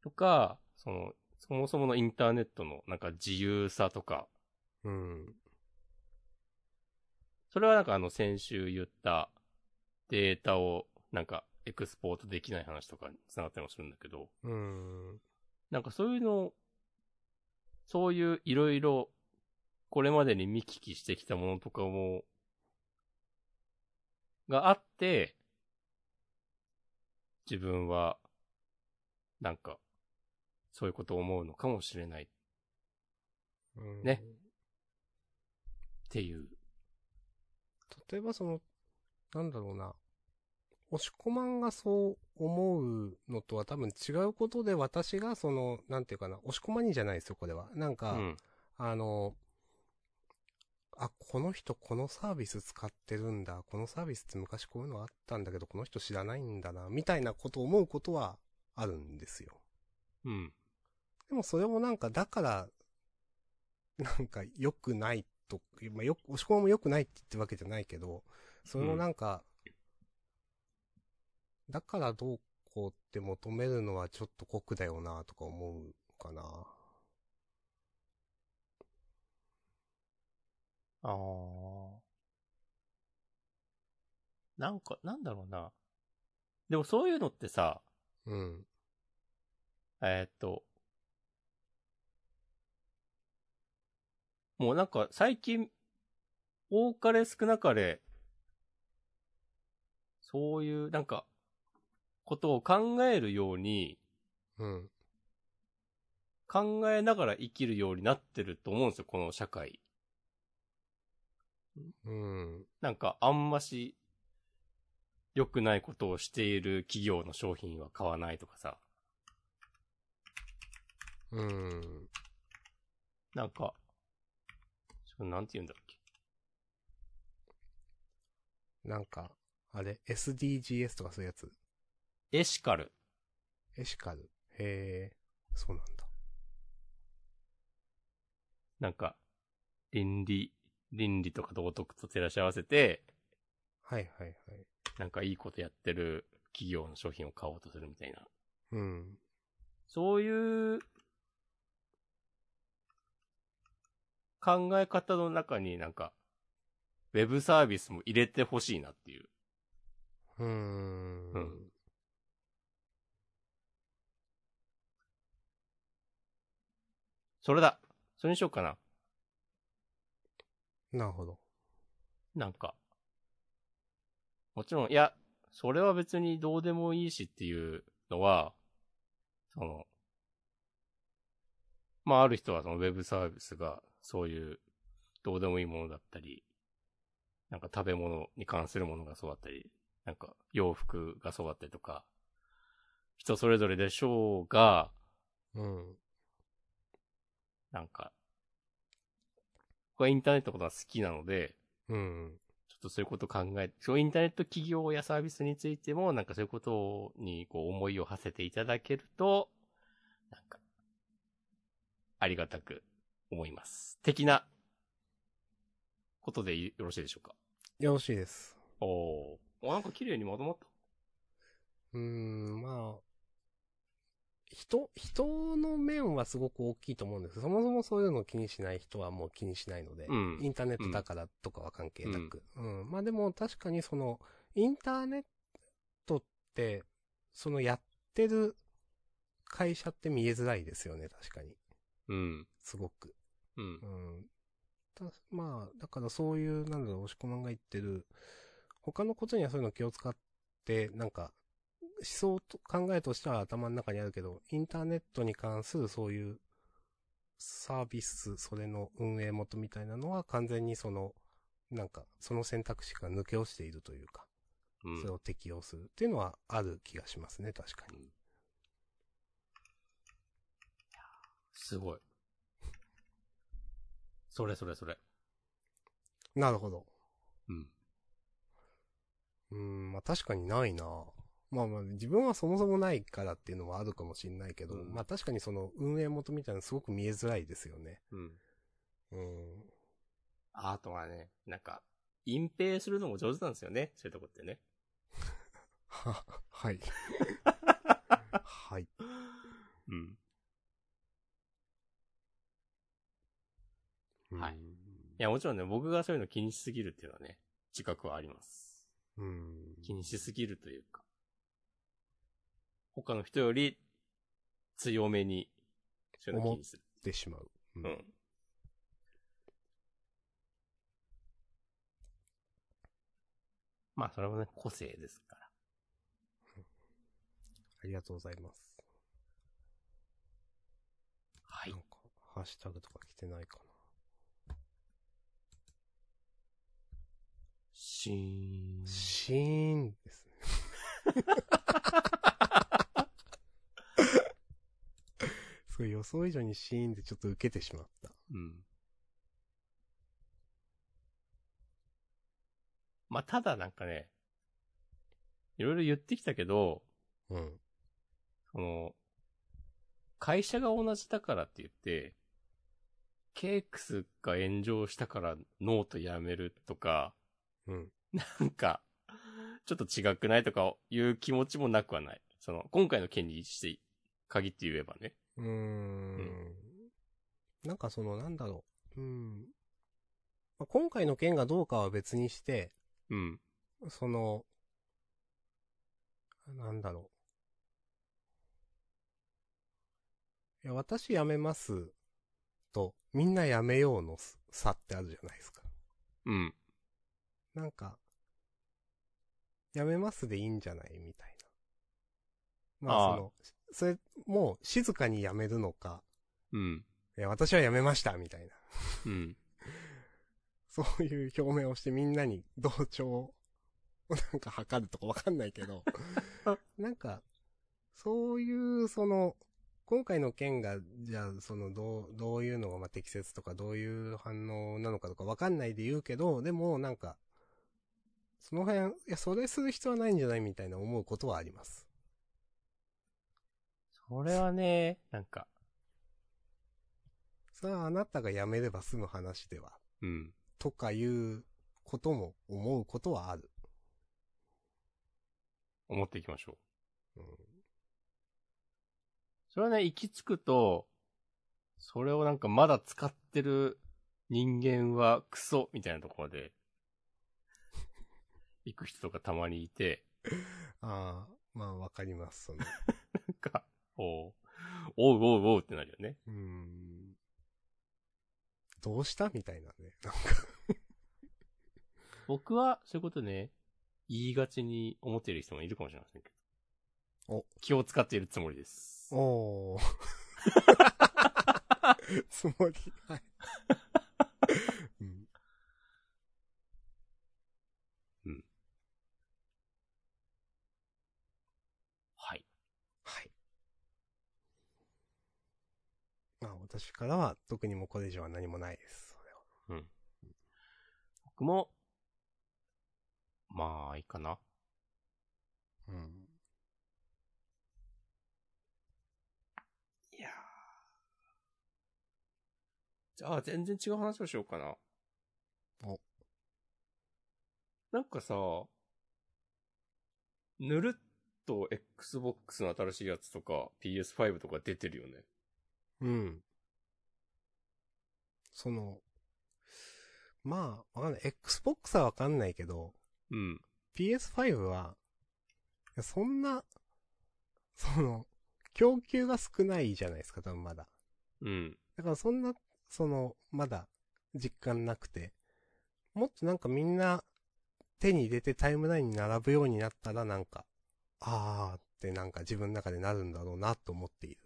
ん。か、その、そもそものインターネットのなんか自由さとか、うん。それはなんかあの先週言ったデータをなんかエクスポートできない話とかに繋がったりもするんだけど、うん。なんかそういうの、そういういろいろこれまでに見聞きしてきたものとかも、があって、自分は、なんか、そういうことを思うのかもしれないっうんね。ていう。例えばその、なんだろうな。押し込まんがそう思うのとは多分違うことで私がその、なんていうかな、押し込まにじゃないですよ、これは。なんか、うん。あの、あ、この人このサービス使ってるんだ。このサービスって昔こういうのあったんだけど、この人知らないんだな。みたいなことを思うことはあるんですよ。うん。でもそれもなんか、だから、なんか良くないと、まあ、よ、押し込まも良くないって言ってるわけじゃないけど、それもなんか、だからどうこうって求めるのはちょっと酷だよなとか思うかな。ああ。なんか、なんだろうな。でもそういうのってさ、うん。えーっと、もうなんか最近、多かれ少なかれ、そういうなんか、ことを考えるように、うん。考えながら生きるようになってると思うんですよ、この社会。うん。なんか、あんまし、良くないことをしている企業の商品は買わないとかさ。うん。なんか、なんて言うんだっけ？なんか、あれ、SDGs とかそういうやつ？エシカル。エシカル。へえ、そうなんだ。なんか、倫理、倫理とか道徳と照らし合わせて、はいはいはい。なんかいいことやってる企業の商品を買おうとするみたいな。うん。そういう、考え方の中になんか、ウェブサービスも入れてほしいなっていう。うーん。うんそれだ。それにしようかな。なるほど。なんか。もちろん、いや、それは別にどうでもいいしっていうのは、その、まあある人はそのウェブサービスがそういうどうでもいいものだったり、なんか食べ物に関するものがそうだったり、なんか洋服がそうだったりとか、人それぞれでしょうが、うん。なんか、僕はインターネットのことが好きなので、うん。ちょっとそういうことを考え、そうインターネット企業やサービスについても、なんかそういうことにこう思いを馳せていただけると、なんか、ありがたく思います。的なことでよろしいでしょうか？よろしいです。おー。おなんか綺麗にまとまった？うーん、まあ、人、人の面はすごく大きいと思うんですそもそもそういうのを気にしない人はもう気にしないので、うんインターネットだからとかは関係なく。うん。まあでも確かにその、インターネットって、そのやってる会社って見えづらいですよね、確かに。うん。すごく。うんう。ん。たまあ、だからそういう、なんだろう、押し込まんが言ってる、他のことにはそういうの気を使って、なんか、思想と、考えとしては頭の中にあるけど、インターネットに関するそういうサービス、それの運営元みたいなのは完全にその、なんか、その選択肢が抜け落ちているというか、うんそれを適用するっていうのはある気がしますね、確かに。すごい。それそれそれ。なるほど。うん。うーん、まあ確かにないなまあまあ自分はそもそもないからっていうのもあるかもしれないけど、うんまあ確かにその運営元みたいなのすごく見えづらいですよね。うん。うん。あとはね、なんか、隠蔽するのも上手なんですよね。そういうとこってね。は、はい。はい。うん。はいうんいや、もちろんね、僕がそういうの気にしすぎるっていうのはね、自覚はあります。うん。気にしすぎるというか。他の人より強めに、そういうの気にする。ってしまう。ううん。まあ、それもね、個性ですから。ありがとうございます。はいなん。か、ハッシュタグとか来てないかしーんな。。シーンですね。すごい予想以上にシーンでちょっと受けてしまった。うん。まあ、ただなんかね、いろいろ言ってきたけど、うん。その、会社が同じだからって言って、 cakes が炎上したからノートやめるとか、うん。なんか、ちょっと違くないとかいう気持ちもなくはない。その、今回の件にして限って言えばね。うーん。なんかその、なんだろう。うん。まあ、今回の件がどうかは別にして、うん。その、なんだろう。いや、私辞めますと、みんな辞めようの差ってあるじゃないですか。うん。なんか、辞めますでいいんじゃないみたいな。まあその、それ、もう静かに辞めるのか、うん。いや、私は辞めましたみたいな。うん。そういう表明をしてみんなに同調をなんか測るとかわかんないけど、なんか、そういう、その、今回の件が、じゃあ、その、どう、どういうのがまあ適切とか、どういう反応なのかとかわかんないで言うけど、でも、なんか、その辺、いや、それする必要はないんじゃないみたいな思うことはあります。それはね、なんか、それはあなたが辞めれば済む話では、うん。とかいうことも思うことはある。思っていきましょう。うんそれはね、行き着くと、それをなんかまだ使ってる人間はクソみたいなところで、行く人とかたまにいて、ああ、まあわかります、その。なんか、おう、おうおうおうってなるよね。うーん。どうしたみたいなね。なんか僕は、そういうことね、言いがちに思っている人もいるかもしれませんけど。お気を使っているつもりです。おー。つもり、はい。うん。はい。はい。まあ私からは特にもうこれ以上は何もないです。それは。うん。僕も、まあ、いいかな。うん。いやーじゃあ、全然違う話をしようかな。お。なんかさ、ぬるっと Xbox の新しいやつとか PS5 とか出てるよね。うん。その、まあ、わかんない。Xbox はわかんないけど、うん。PS5 は、そんな、その、供給が少ないじゃないですか、多分まだ。うん。だからそんな、その、まだ実感なくて、もっとなんかみんな手に入れてタイムラインに並ぶようになったらなんか、あーってなんか自分の中でなるんだろうなと思っている。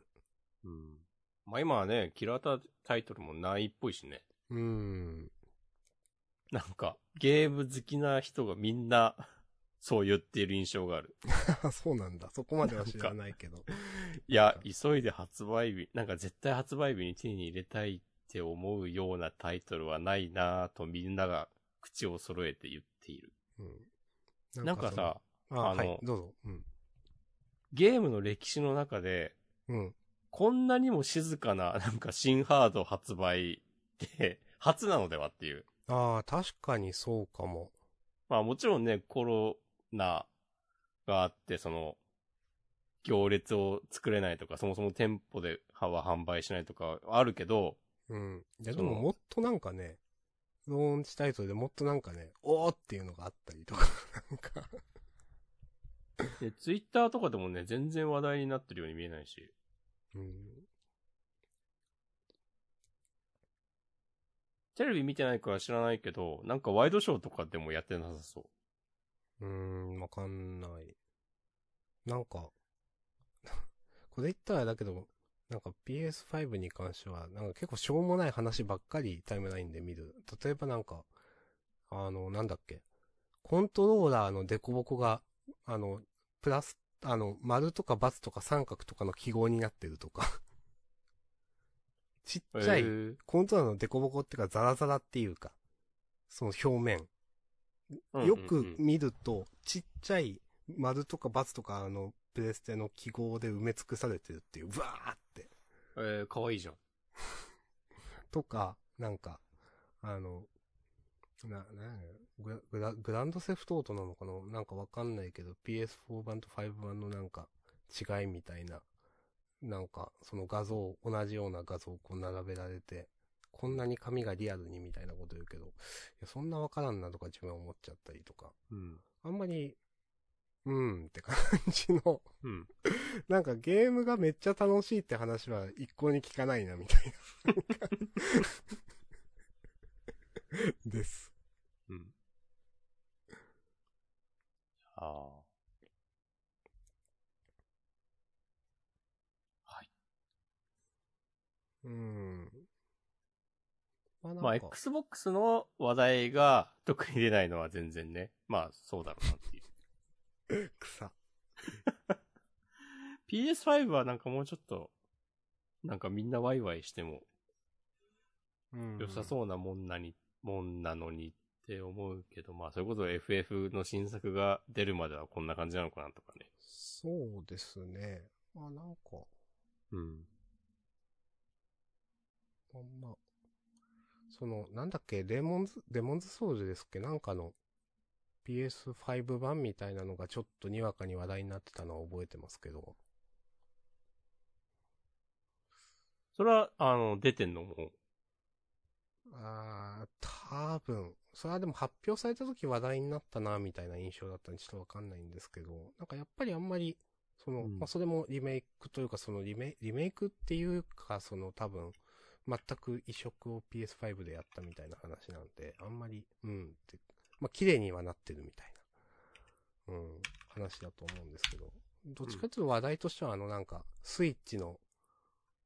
うん。まあ今はね、キラータイトルもないっぽいしね。うーん。なんか、ゲーム好きな人がみんな、そう言っている印象がある。そうなんだ。そこまでは知らないけど。いや、急いで発売日、なんか絶対発売日に手に入れたいって思うようなタイトルはないなぁとみんなが口を揃えて言っている。うん。なんかさ、その、ああのはい、どうぞ。うん。ゲームの歴史の中で、うん。こんなにも静かな、なんか新ハード発売って、初なのではっていう。ああ、確かにそうかも。まあもちろんね、コロナがあって、その、行列を作れないとか、そもそも店舗で歯は販売しないとかあるけど、うん。いや、でももっとなんかね、ローンチタイトルでもっとなんかね、おーっていうのがあったりとか、なんか、で、ツイッターとかでもね、全然話題になってるように見えないし、うん。テレビ見てないから知らないけど、なんかワイドショーとかでもやってなさそうーん、わかんない。なんか、これ言ったらだけど、なんか PS5 に関しては、なんか結構しょうもない話ばっかりタイムラインで見る。例えばなんか、あの、なんだっけ。コントローラーのデコボコが、あの、プラス、あの、丸とか×とか三角とかの記号になってるとか。ちっう。ちゃいえーコントローラーのデコボコっていうかザラザラっていうか、その表面。よく見ると、ちっちゃい丸とか×とかあの、プレステの記号で埋め尽くされてるっていう、ブワーって。えー、かわいいじゃん。とか、なんか、あの、な、なグラグラ、グランドセフトオートなのかななんかわかんないけど、PS4 版と5版のなんか違いみたいな、なんかその画像、同じような画像をこう並べられて、こんなに紙がリアルにみたいなこと言うけど、いや、そんなわからんなとか自分は思っちゃったりとか、うん。あんまり、うーんって感じの、うん。なんかゲームがめっちゃ楽しいって話は一向に聞かないなみたいな。です。うん。ああ。はい。うーん。まあまあ、Xbox の話題が特に出ないのは全然ね。まあ、そうだろうなっていう。草。PS5 はなんかもうちょっと、なんかみんなワイワイしてもうん良さそうなもんなに、もんなのにって思うけど、まあ、それこそ FF の新作が出るまではこんな感じなのかなとかね。そうですね。まあなんか、うん。まあまあ、その、なんだっけ、デモンズ、デモンズソウルですっけ？なんかの PS5 版みたいなのがちょっとにわかに話題になってたのは覚えてますけど。それは、あの、出てんのもう、あー、多分。それはでも発表された時話題になったな、みたいな印象だったんでちょっとわかんないんですけど、なんかやっぱりあんまり、その、うんまあ、それもリメイクというか、そのリメリメイクっていうか、その多分、全く移植を PS5 でやったみたいな話なんで、あんまり、うんって、まあ、綺麗にはなってるみたいな、うん、話だと思うんですけど、どっちかというと話題としてはあのなんか、スイッチの、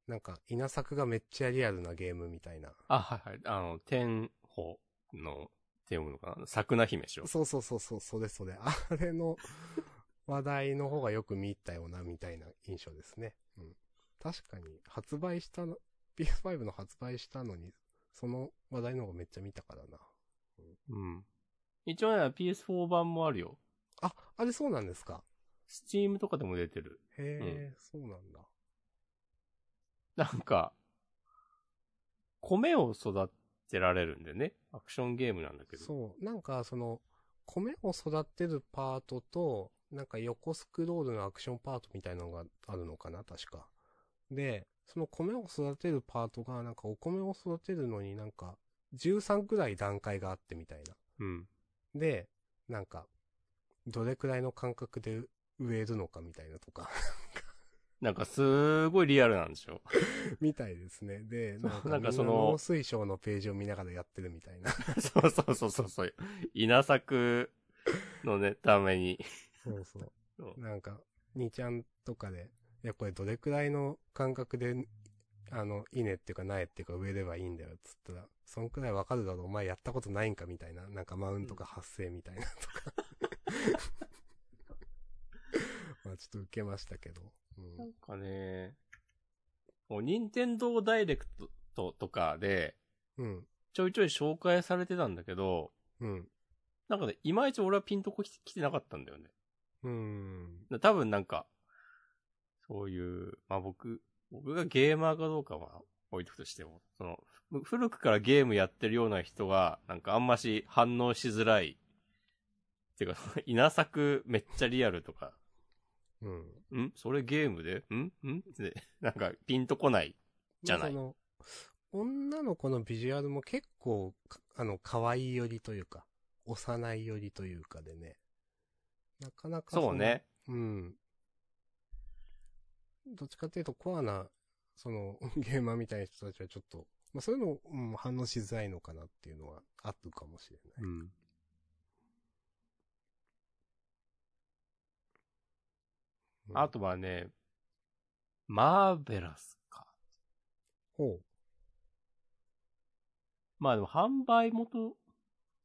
なんか、稲作がめっちゃリアルなゲームみたいな、あ、はいはい。あの、天保の、って読むのかな？桜姫でしょ？そうそうそうそう、それそれ。あれの話題の方がよく見たよな、みたいな印象ですね。うん。確かに、発売したの、PS5 の発売したのに、その話題の方がめっちゃ見たからな。うん。一応ね、PS4 版もあるよ。あ、あれそうなんですか？Steam とかでも出てる。へえ、そうなんだ。なんか、米を育てられるんでね。アクションゲームなんだけど。そう、なんかその、米を育てるパートと、なんか横スクロールのアクションパートみたいなのがあるのかな、確か。で、その米を育てるパートが、なんかお米を育てるのになんか、13くらい段階があってみたいな。うん。で、なんか、どれくらいの間隔で植えるのかみたいなとか、なんかすごいリアルなんでしょ？みたいですね。で、なんか、その農水省のページを見ながらやってるみたいな。そうそうそうそうそう。稲作のね、ために。そうそう。そうなんか、兄ちゃんとかで、いや、これどれくらいの感覚で、あの、稲っていうか苗っていうか植えればいいんだよ、つったら、そんくらいわかるだろう、お前やったことないんかみたいな、なんかマウントが発生みたいなとか。まあちょっと受けましたけど。うんなんかね、もう任天堂ダイレクトとかで、うん。ちょいちょい紹介されてたんだけど、うん。なんかね、いまいち俺はピンとこき来てなかったんだよね。うん。多分なんか、そういう、まあ僕、僕がゲーマーかどうかは置いとくとしても、その、ふ古くからゲームやってるような人が、なんかあんまし反応しづらい。っていうか、稲作めっちゃリアルとか、うん。ん？それゲームで？ん？ん？って、なんかピンとこない。じゃない？まあその、女の子のビジュアルも結構、かあの、可愛い寄りというか、幼い寄りというかでね。なかなかのそう。ね。うん。どっちかっていうとコアな、その、ゲーマーみたいな人たちはちょっと、まあそういうの、うん、反応しづらいのかなっていうのはあるかもしれない。うん。うんあとはね、マーベラスか。ほまあでも販売元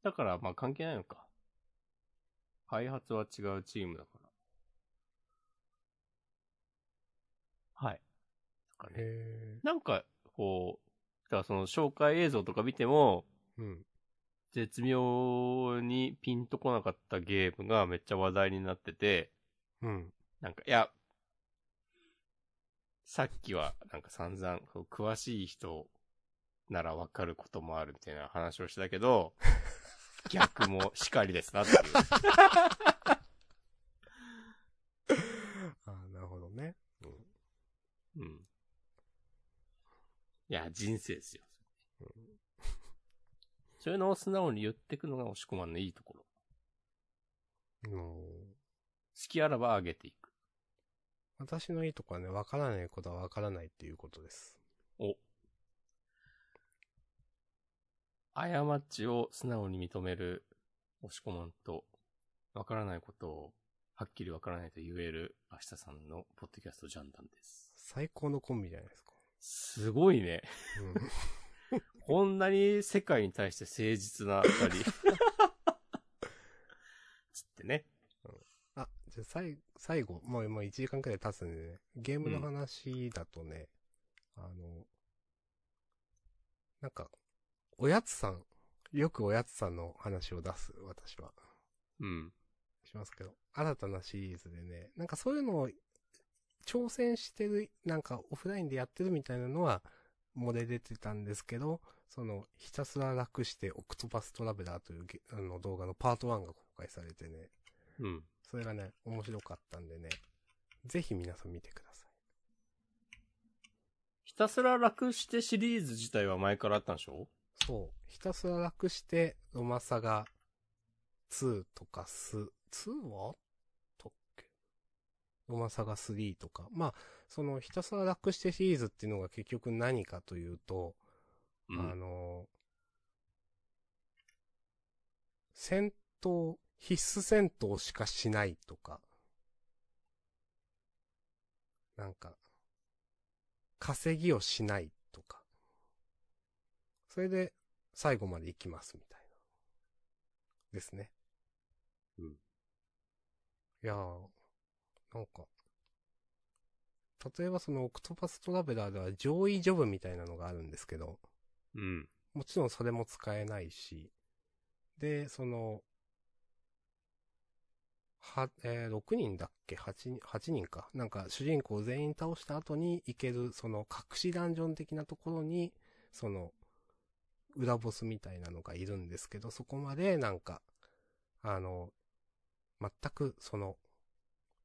だからまあ関係ないのか。開発は違うチームだから。はい。なんかう。ね、へなんか、こう、だからその紹介映像とか見ても、え。うん。絶妙にピンとこなかったゲームがめっちゃ話題になってて、うん。なんか、いや、さっきはなんか散々、詳しい人ならわかることもあるみたいな話をしたけど、逆もしかりですなっていう。ああ、なるほどね。うん。うん。いや、人生ですよ。そういうのを素直に言ってくのが押し込まんのいいところ。うん好きあらば上げていく。私のいいとこはね、わからないことはわからないっていうことです。お。過ちを素直に認める押し込まんと、わからないことをはっきりわからないと言える明日さんのポッドキャストジャンダンです。最高のコンビじゃないですか。すごいね。うん。こんなに世界に対して誠実な二人。つってね。あ、じゃあ最、最後、もう、もう1時間くらい経つんでね、ゲームの話だとね、あの、なんか、おやつさん、よくおやつさんの話を出す、私は。うん。しますけど、新たなシリーズでね、なんかそういうのを挑戦してる、なんかオフラインでやってるみたいなのは、漏れ出てたんですけど、その、ひたすら楽してオクトパストラベラーというゲあの動画のパート1が公開されてね、うん。それがね、面白かったんでね、ぜひ皆さん見てください。ひたすら楽してシリーズ自体は前からあったんでしょ？そう、ひたすら楽して、ロマサガ2とかス、2はあっけ？ロマサガ3とか。まあ、そのひたすら楽してシリーズっていうのが結局何かというと、うあの、戦闘、必須戦闘しかしないとか、なんか、稼ぎをしないとか、それで最後まで行きますみたいな。ですね。うん。いやー、なんか、例えばそのオクトパストラベラーでは上位ジョブみたいなのがあるんですけど、うん。もちろんそれも使えないし、で、その、は、えー6人だっけ ?8 人、8人か。なんか主人公全員倒した後に行ける、その隠しダンジョン的なところに、その、裏ボスみたいなのがいるんですけど、そこまでなんか、あの、全くその、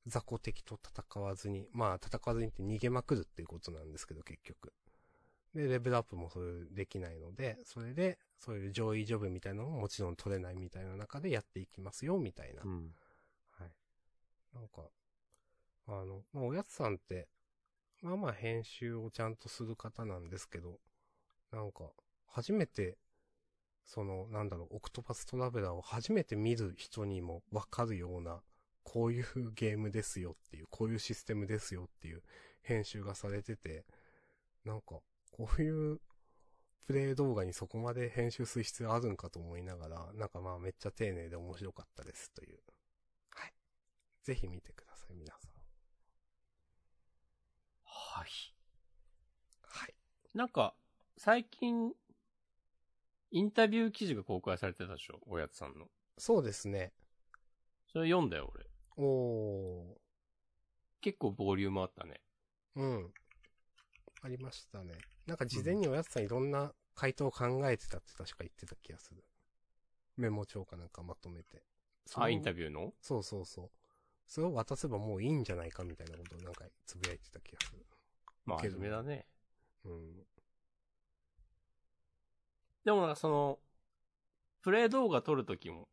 雑魚敵と戦わずに、まあ戦わずにって逃げまくるっていうことなんですけど、結局。で、レベルアップもそれできないので、それで、そういう上位ジョブみたいなのももちろん取れないみたいな中でやっていきますよ、みたいな。うん。なんか、あの、まあ、おやつさんって、まあまあ編集をちゃんとする方なんですけど、なんか、初めて、その、なんだろう、オクトパストラベラーを初めて見る人にもわかるような、こういうゲームですよっていう、こういうシステムですよっていう編集がされてて、なんか、こういうプレイ動画にそこまで編集する必要あるんかと思いながら、なんかまあめっちゃ丁寧で面白かったですという。はい。ぜひ見てください、皆さん。はい。はい。なんか、最近、インタビュー記事が公開されてたでしょおやつさんの。そうですね。それ読んだよ、俺。おー。結構ボリュームあったね。うん。ありましたね。なんか事前におやつさんいろんな回答を考えてたって確か言ってた気がする。メモ帳かなんかまとめて。あ、インタビューの？そうそうそう。それを渡せばもういいんじゃないかみたいなことをなんかつぶやいてた気がする。まあ、けど真面目だね。うん。でもなんかその、プレイ動画撮るときも、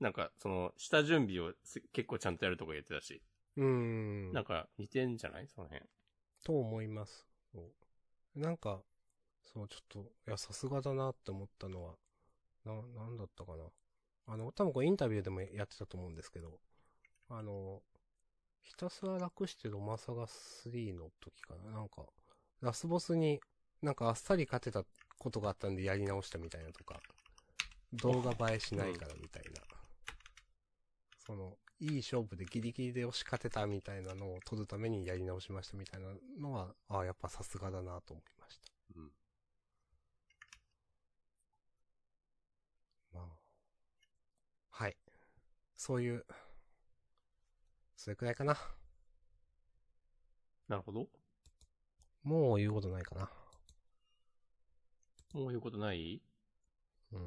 なんかその、下準備をす結構ちゃんとやるとか言ってたし、うーん。なんか似てんじゃない？その辺。と思います。なんか、そう、ちょっと、いや、さすがだなって思ったのは、な、なんだったかな。あの、多分これインタビューでもやってたと思うんですけど、あの、ひたすら楽してロマサガ3の時かな。なんか、ラスボスになんかあっさり勝てたことがあったんでやり直したみたいなとか、動画映えしないからみたいな。その、いい勝負でギリギリで押し勝てたみたいなのを取るためにやり直しましたみたいなのは、ああ、やっぱさすがだなと思いました。うん。まあ。はい。そういう、それくらいかな。なるほど。もう言うことないかな。もう言うことない？うーん。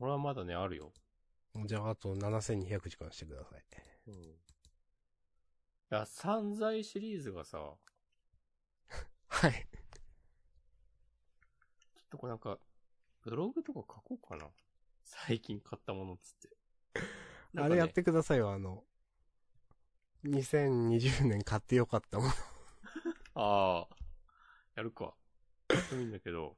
俺はまだね、あるよ。じゃあ、あと7200時間してください。うん。いや、散財シリーズがさ、はい。ちょっとこれなんか、ブログとか書こうかな。最近買ったものっつって。ねあれやってくださいよ、あの、2020年買ってよかったもの。ああ、やるか。やってもいいんだけど、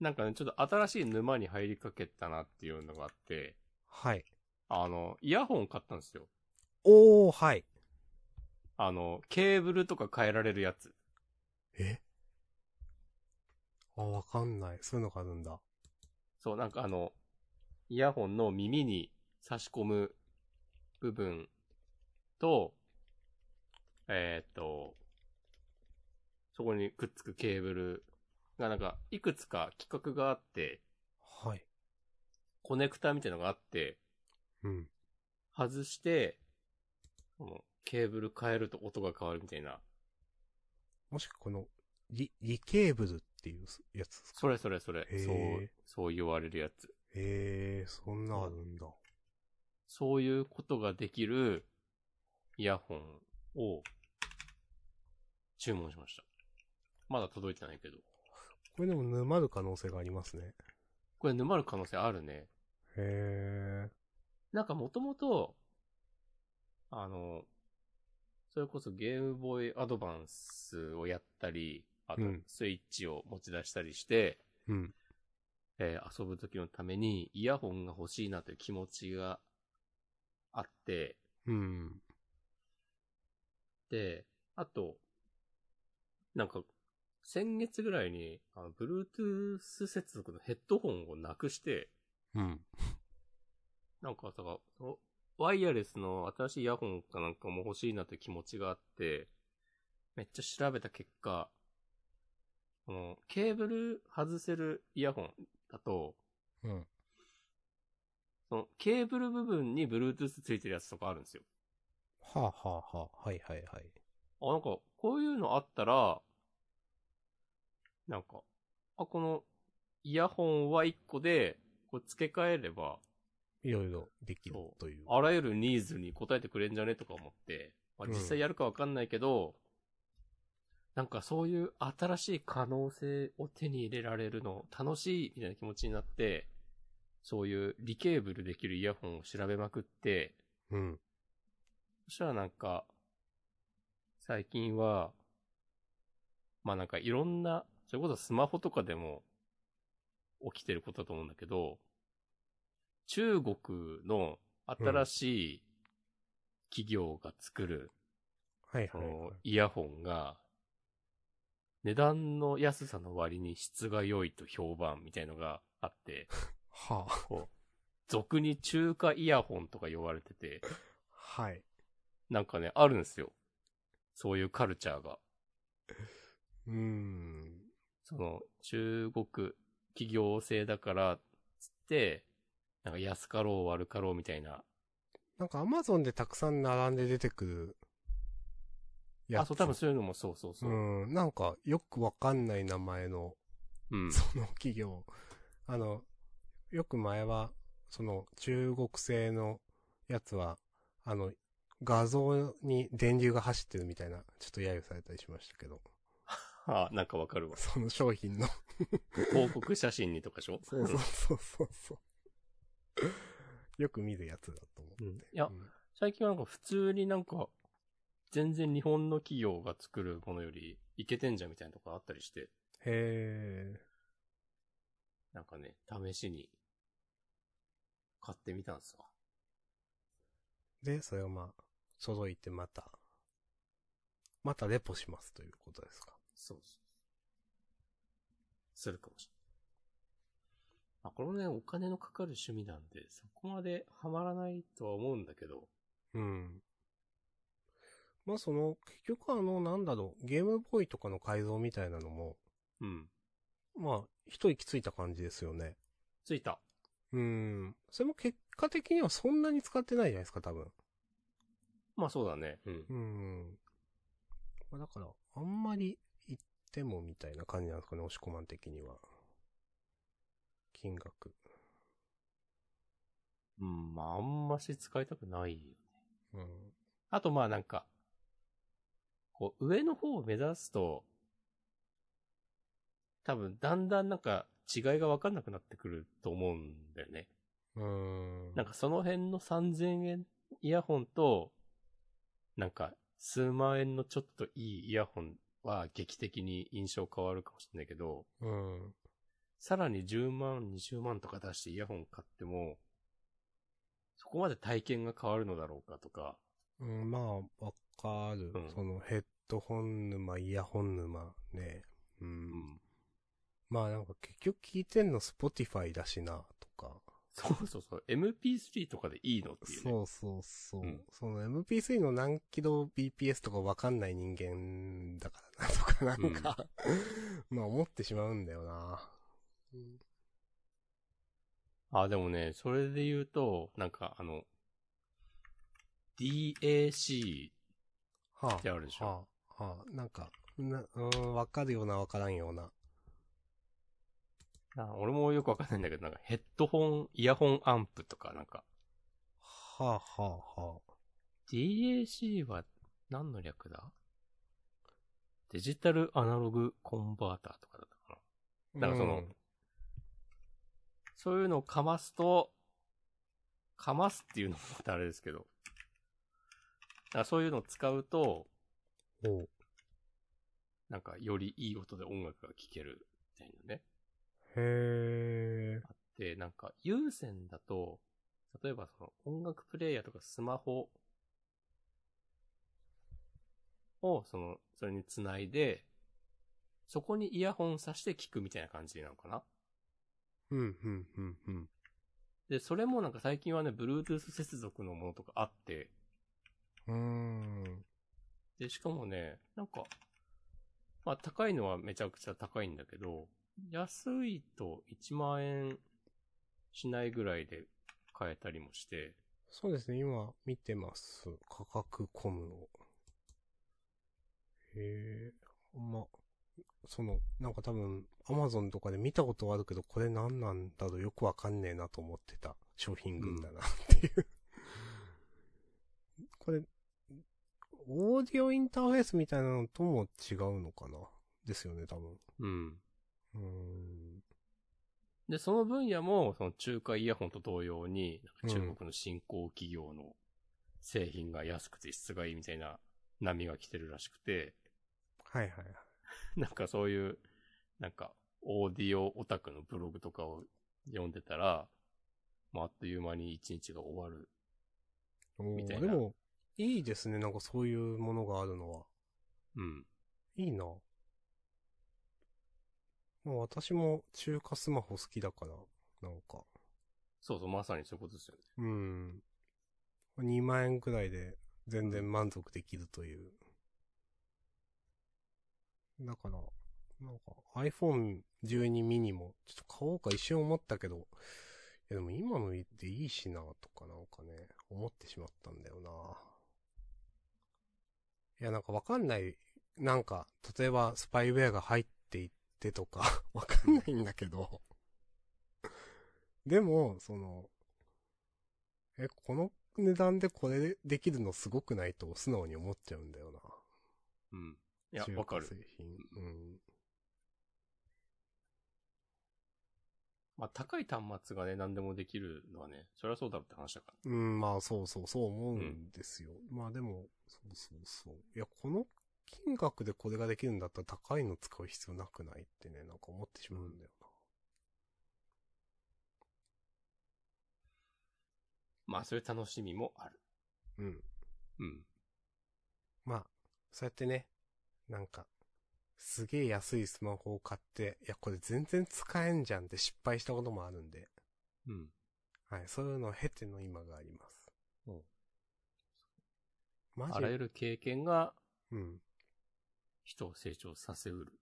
なんかね、ちょっと新しい沼に入りかけたなっていうのがあって、はい。あの、イヤホン買ったんですよ。おー、はい。あの、ケーブルとか変えられるやつ。え？あ、わかんない。そういうのがあるんだ。そう、なんかあの、イヤホンの耳に差し込む部分と、えーっと、そこにくっつくケーブルがなんか、いくつか規格があって、はい。コネクタみたいなのがあって、うん。外して、このケーブル変えると音が変わるみたいな。もしくはこの、リ、リケーブルっていうやつですか？それそれそれそう、そう言われるやつ。へえ、そんなあるんだ。そういうことができるイヤホンを注文しました。まだ届いてないけど。これでも沼る可能性がありますね。これ沼る可能性あるね。へえ。なんかもともと、あの、それこそゲームボーイアドバンスをやったり、あとうんスイッチを持ち出したりして、うん。えー遊ぶ時のためにイヤホンが欲しいなという気持ちがあって、うん。で、あと、なんか、先月ぐらいに、あの、Bluetooth 接続のヘッドホンをなくして、うん。なんか、だから、そのワイヤレスの新しいイヤホンかなんかも欲しいなという気持ちがあって、めっちゃ調べた結果、この、ケーブル外せるイヤホンだと、うん。その、ケーブル部分に Bluetooth ついてるやつとかあるんですよ。はあ、はあはあ、はいはいはい。あ、なんか、こういうのあったら、なんか、あ、この、イヤホンは1個で、こう付け替えれば、いろいろできるという。あらゆるニーズに応えてくれんじゃねとか思って、まあ、うん実際やるかわかんないけど、なんかそういう新しい可能性を手に入れられるの楽しいみたいな気持ちになって、そういうリケーブルできるイヤホンを調べまくって、うん。そしたらなんか、最近は、まあなんかいろんな、それこそスマホとかでも起きてることだと思うんだけど、中国の新しい企業が作る、そはいはい、はいの。イヤホンが、値段の安さの割に質が良いと評判みたいのがあって、はあ。俗に中華イヤホンとか呼ばれてて、はい。なんかね、あるんですよ。そういうカルチャーが。うーん。その、中国企業製だから、つって、なんか安かろう悪かろうみたいな。なんかアマゾンでたくさん並んで出てくるやあ、つ。そう、多分そういうのもそうそうそう。うん。なんかよくわかんない名前の、うん。その企業。あの、よく前は、その中国製のやつは、あの、画像に電流が走ってるみたいな、ちょっと揶揄されたりしましたけど。あ、なんかわかるわ。その商品の。広告写真にとかでしょ？そうそうそうそうそう。よく見るやつだと思う。うん。いやう、ん最近はなんか普通になんか、全然日本の企業が作るものよりいけてんじゃんみたいなとこあったりして、へえ。なんかね、試しに買ってみたんですわ。で、それをまあ、届いてまた、またレポしますということですか？そうそう。するかもしれない。あ、これもね、お金のかかる趣味なんで、そこまでハマらないとは思うんだけど、うん。まあその、結局あの、なんだろう、ゲームボーイとかの改造みたいなのも、うん。まあ、一息ついた感じですよね。ついた。うん。それも結果的にはそんなに使ってないじゃないですか、多分。まあそうだね。うん。うん。まあだから、あんまり言ってもみたいな感じなんですかね、押し込まん的には。金額。うん、まああんまし使いたくないよね。うん。あとまあなんか、こう、上の方を目指すと、多分だんだんなんか違いがわかんなくなってくると思うんだよね。うーん。なんかその辺の3000円イヤホンと、なんか数万円のちょっといいイヤホンは劇的に印象変わるかもしれないけど、うん。さらに10万、20万とか出してイヤホン買っても、そこまで体験が変わるのだろうかとか、うん、まあ、わかる。うんそのヘッドホン沼、イヤホン沼ね。う。うんん。まあなんか結局聞いてんの Spotify だしな、とか。そうそうそう、MP3 とかでいいのっていうね。そうそうそう。うんその MP3 の何キロ BPS とかわかんない人間だからな、とかなんか、まあ思ってしまうんだよな。うんあ、でもね、それで言うと、なんかあの、DAC はってあるでしょはあ、はあ、なんか、な、うん、わかるようなわからんような。あ俺もよくわかんないんだけど、なんかヘッドホン、イヤホンアンプとか、なんか、はあ、はあ、はあ。DAC は何の略だ？デジタルアナログコンバーターとかだったかな。なんかそのうんそういうのをかますと、かますっていうのもまたあれですけど、だからそういうのを使うと、なんかよりいい音で音楽が聴けるみたいなね。へえ。あって、なんか有線だと、例えばその音楽プレイヤーとかスマホをその、それにつないで、そこにイヤホンさして聞くみたいな感じなのかな？うん、うん、うん、うん。で、それもなんか最近はね、Bluetooth 接続のものとかあって、うーん。で、しかもね、なんか、まあ高いのはめちゃくちゃ高いんだけど、安いと1万円しないぐらいで買えたりもして、そうですね、今見てます。価格コムを。へえ、ま、その、なんか多分、アマゾンとかで見たことはあるけど、これ何なんだろうよくわかんねえなと思ってた商品群だなっていう。これ、オーディオインターフェースみたいなのとも違うのかなですよね、多分。うん。うーん。で、その分野も、その中華イヤホンと同様に、中国の新興企業の製品が安くて質がいいみたいな波が来てるらしくて、はいはいはい。なんかそういう、なんか、オーディオオタクのブログとかを読んでたら、まあ、あっという間に一日が終わる。おみたいなーでも、いいですね、なんかそういうものがあるのは。うん。いいな。まあ私も中華スマホ好きだから、なんか。そうそう、まさにそういうことですよね。うん。2万円くらいで全然満足できるという。だから、なんか iPhone 12 mini もちょっと買おうか一瞬思ったけど、いやでも今のでいいしなとかなんかね、思ってしまったんだよな。いやなんかわかんない、なんか、例えばスパイウェアが入っていってとか、わかんないんだけど、でも、その、え、この値段でこれできるのすごくないと素直に思っちゃうんだよな。うん。いや、中わかる。華製品。うん。まあ、高い端末がね、何でもできるのはね、そりゃそうだろうって話だから。うん、まあそうそう、そう思うんですよ。まあでも、そうそうそう。いや、この金額でこれができるんだったら高いの使う必要なくないってね、なんか思ってしまうんだよまあ、そういう楽しみもある。な。うん。うん。まあ、そうやってね、なんか、すげえ安いスマホを買って、いや、これ全然使えんじゃんって失敗したこともあるんで、うん。はい、そういうのを経ての今があります。うんマジ？あらゆる経験がうん。い人を成長させうる。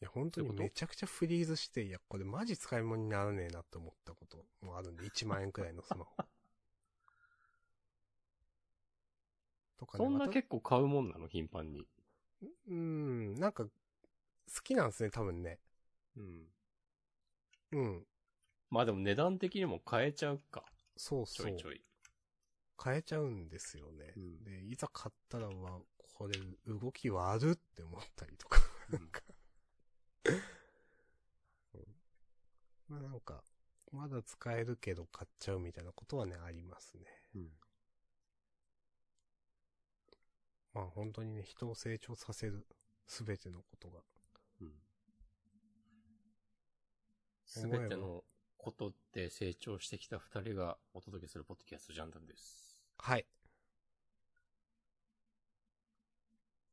や、本当にめちゃくちゃフリーズして、いや、これマジ使い物にならねえなって思ったこともあるんで、1万円くらいのスマホ。とかね。そんな結構買うもんなの？頻繁に。うん、なんか、好きなんですね、多分ね。うん。うん。まあでも値段的にも変えちゃうか。そうそう。ちょいちょい。変えちゃうんですよね。うんで、いざ買ったらは、これ動き悪って思ったりとか。なんか、うんまあなんか、まだ使えるけど買っちゃうみたいなことはね、ありますね。うん。まあ本当にね、人を成長させる、すべてのことが。うん。すべてのことで成長してきた二人がお届けするポッドキャストジャンダンです。はい。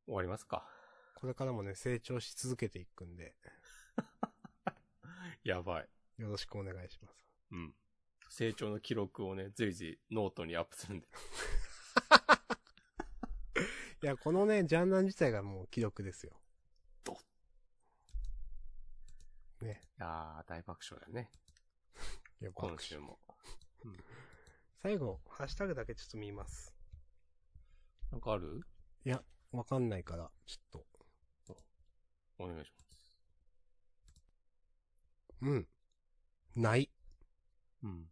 終わりますか。これからもね、成長し続けていくんで、やばい。よろしくお願いします。うん。成長の記録をね、随時ノートにアップするんで。いや、このね、ジャンナン自体がもう記録ですよ。どね。いやー、大爆笑だよね。いや、今週も。最後、ハッシュタグだけちょっと見ます。なんかある？いや、わかんないから、ちょっお願いします。と。うん。ない。うん。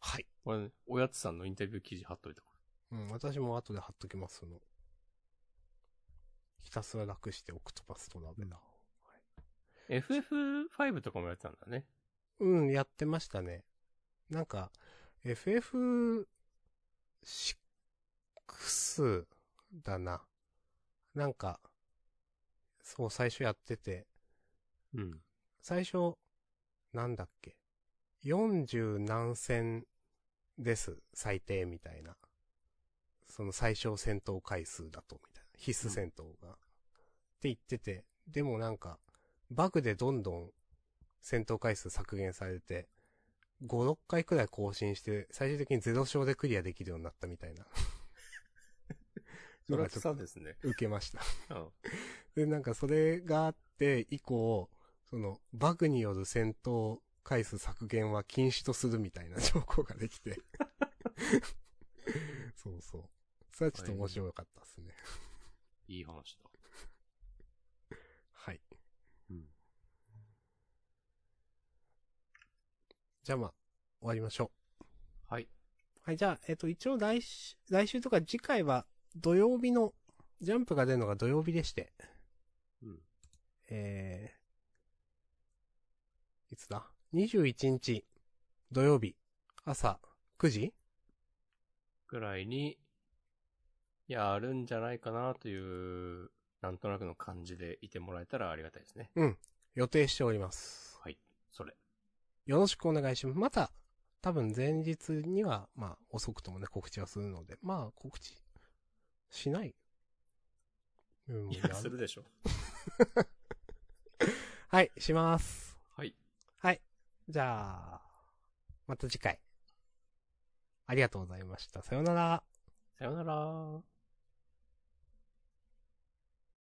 はい。これね、おやつさんのインタビュー記事貼っといたかうん、私も後で貼っときます、その。ひたすら楽してオクトパストラベラーを。ら。FF5 とかもやってたんだね。うん、やってましたね。なんか、FF6 だな。なんか、そう、最初やってて、うん。最初、なんだっけ？40何戦です、最低みたいな。その最小戦闘回数だと、みたいな。必須戦闘が。って言ってて、でもなんか、バグでどんどん戦闘回数削減されて、5、6回くらい更新して、最終的に0勝でクリアできるようになったみたいな。のがちょっと草ですね。受けました。うん。で、なんかそれがあって、以降、その、バグによる戦闘回数削減は禁止とするみたいな 条項ができて。そうそう。それはちょっと面白かったですね。いい話だ。はい。うん。じゃあまあ、終わりましょはい。う。はい、じゃあ、えっ、と、一応来週、来週とか次回は土曜日の、ジャンプが出るのが土曜日でして、うん。えー、いつだ ?21 日土曜日朝9時？ぐらいに、やるんじゃないかなという、なんとなくの感じでいてもらえたらありがたいですね。うん。予定しております。はい。それ。よろしくお願いします。また、多分前日には、まあ、遅くともね、告知はするので、まあ、告知、しない。うん、いや、やするでしょ。はい、します。はい。はい。じゃあ、また次回。ありがとうございました。さようなら。さよなら。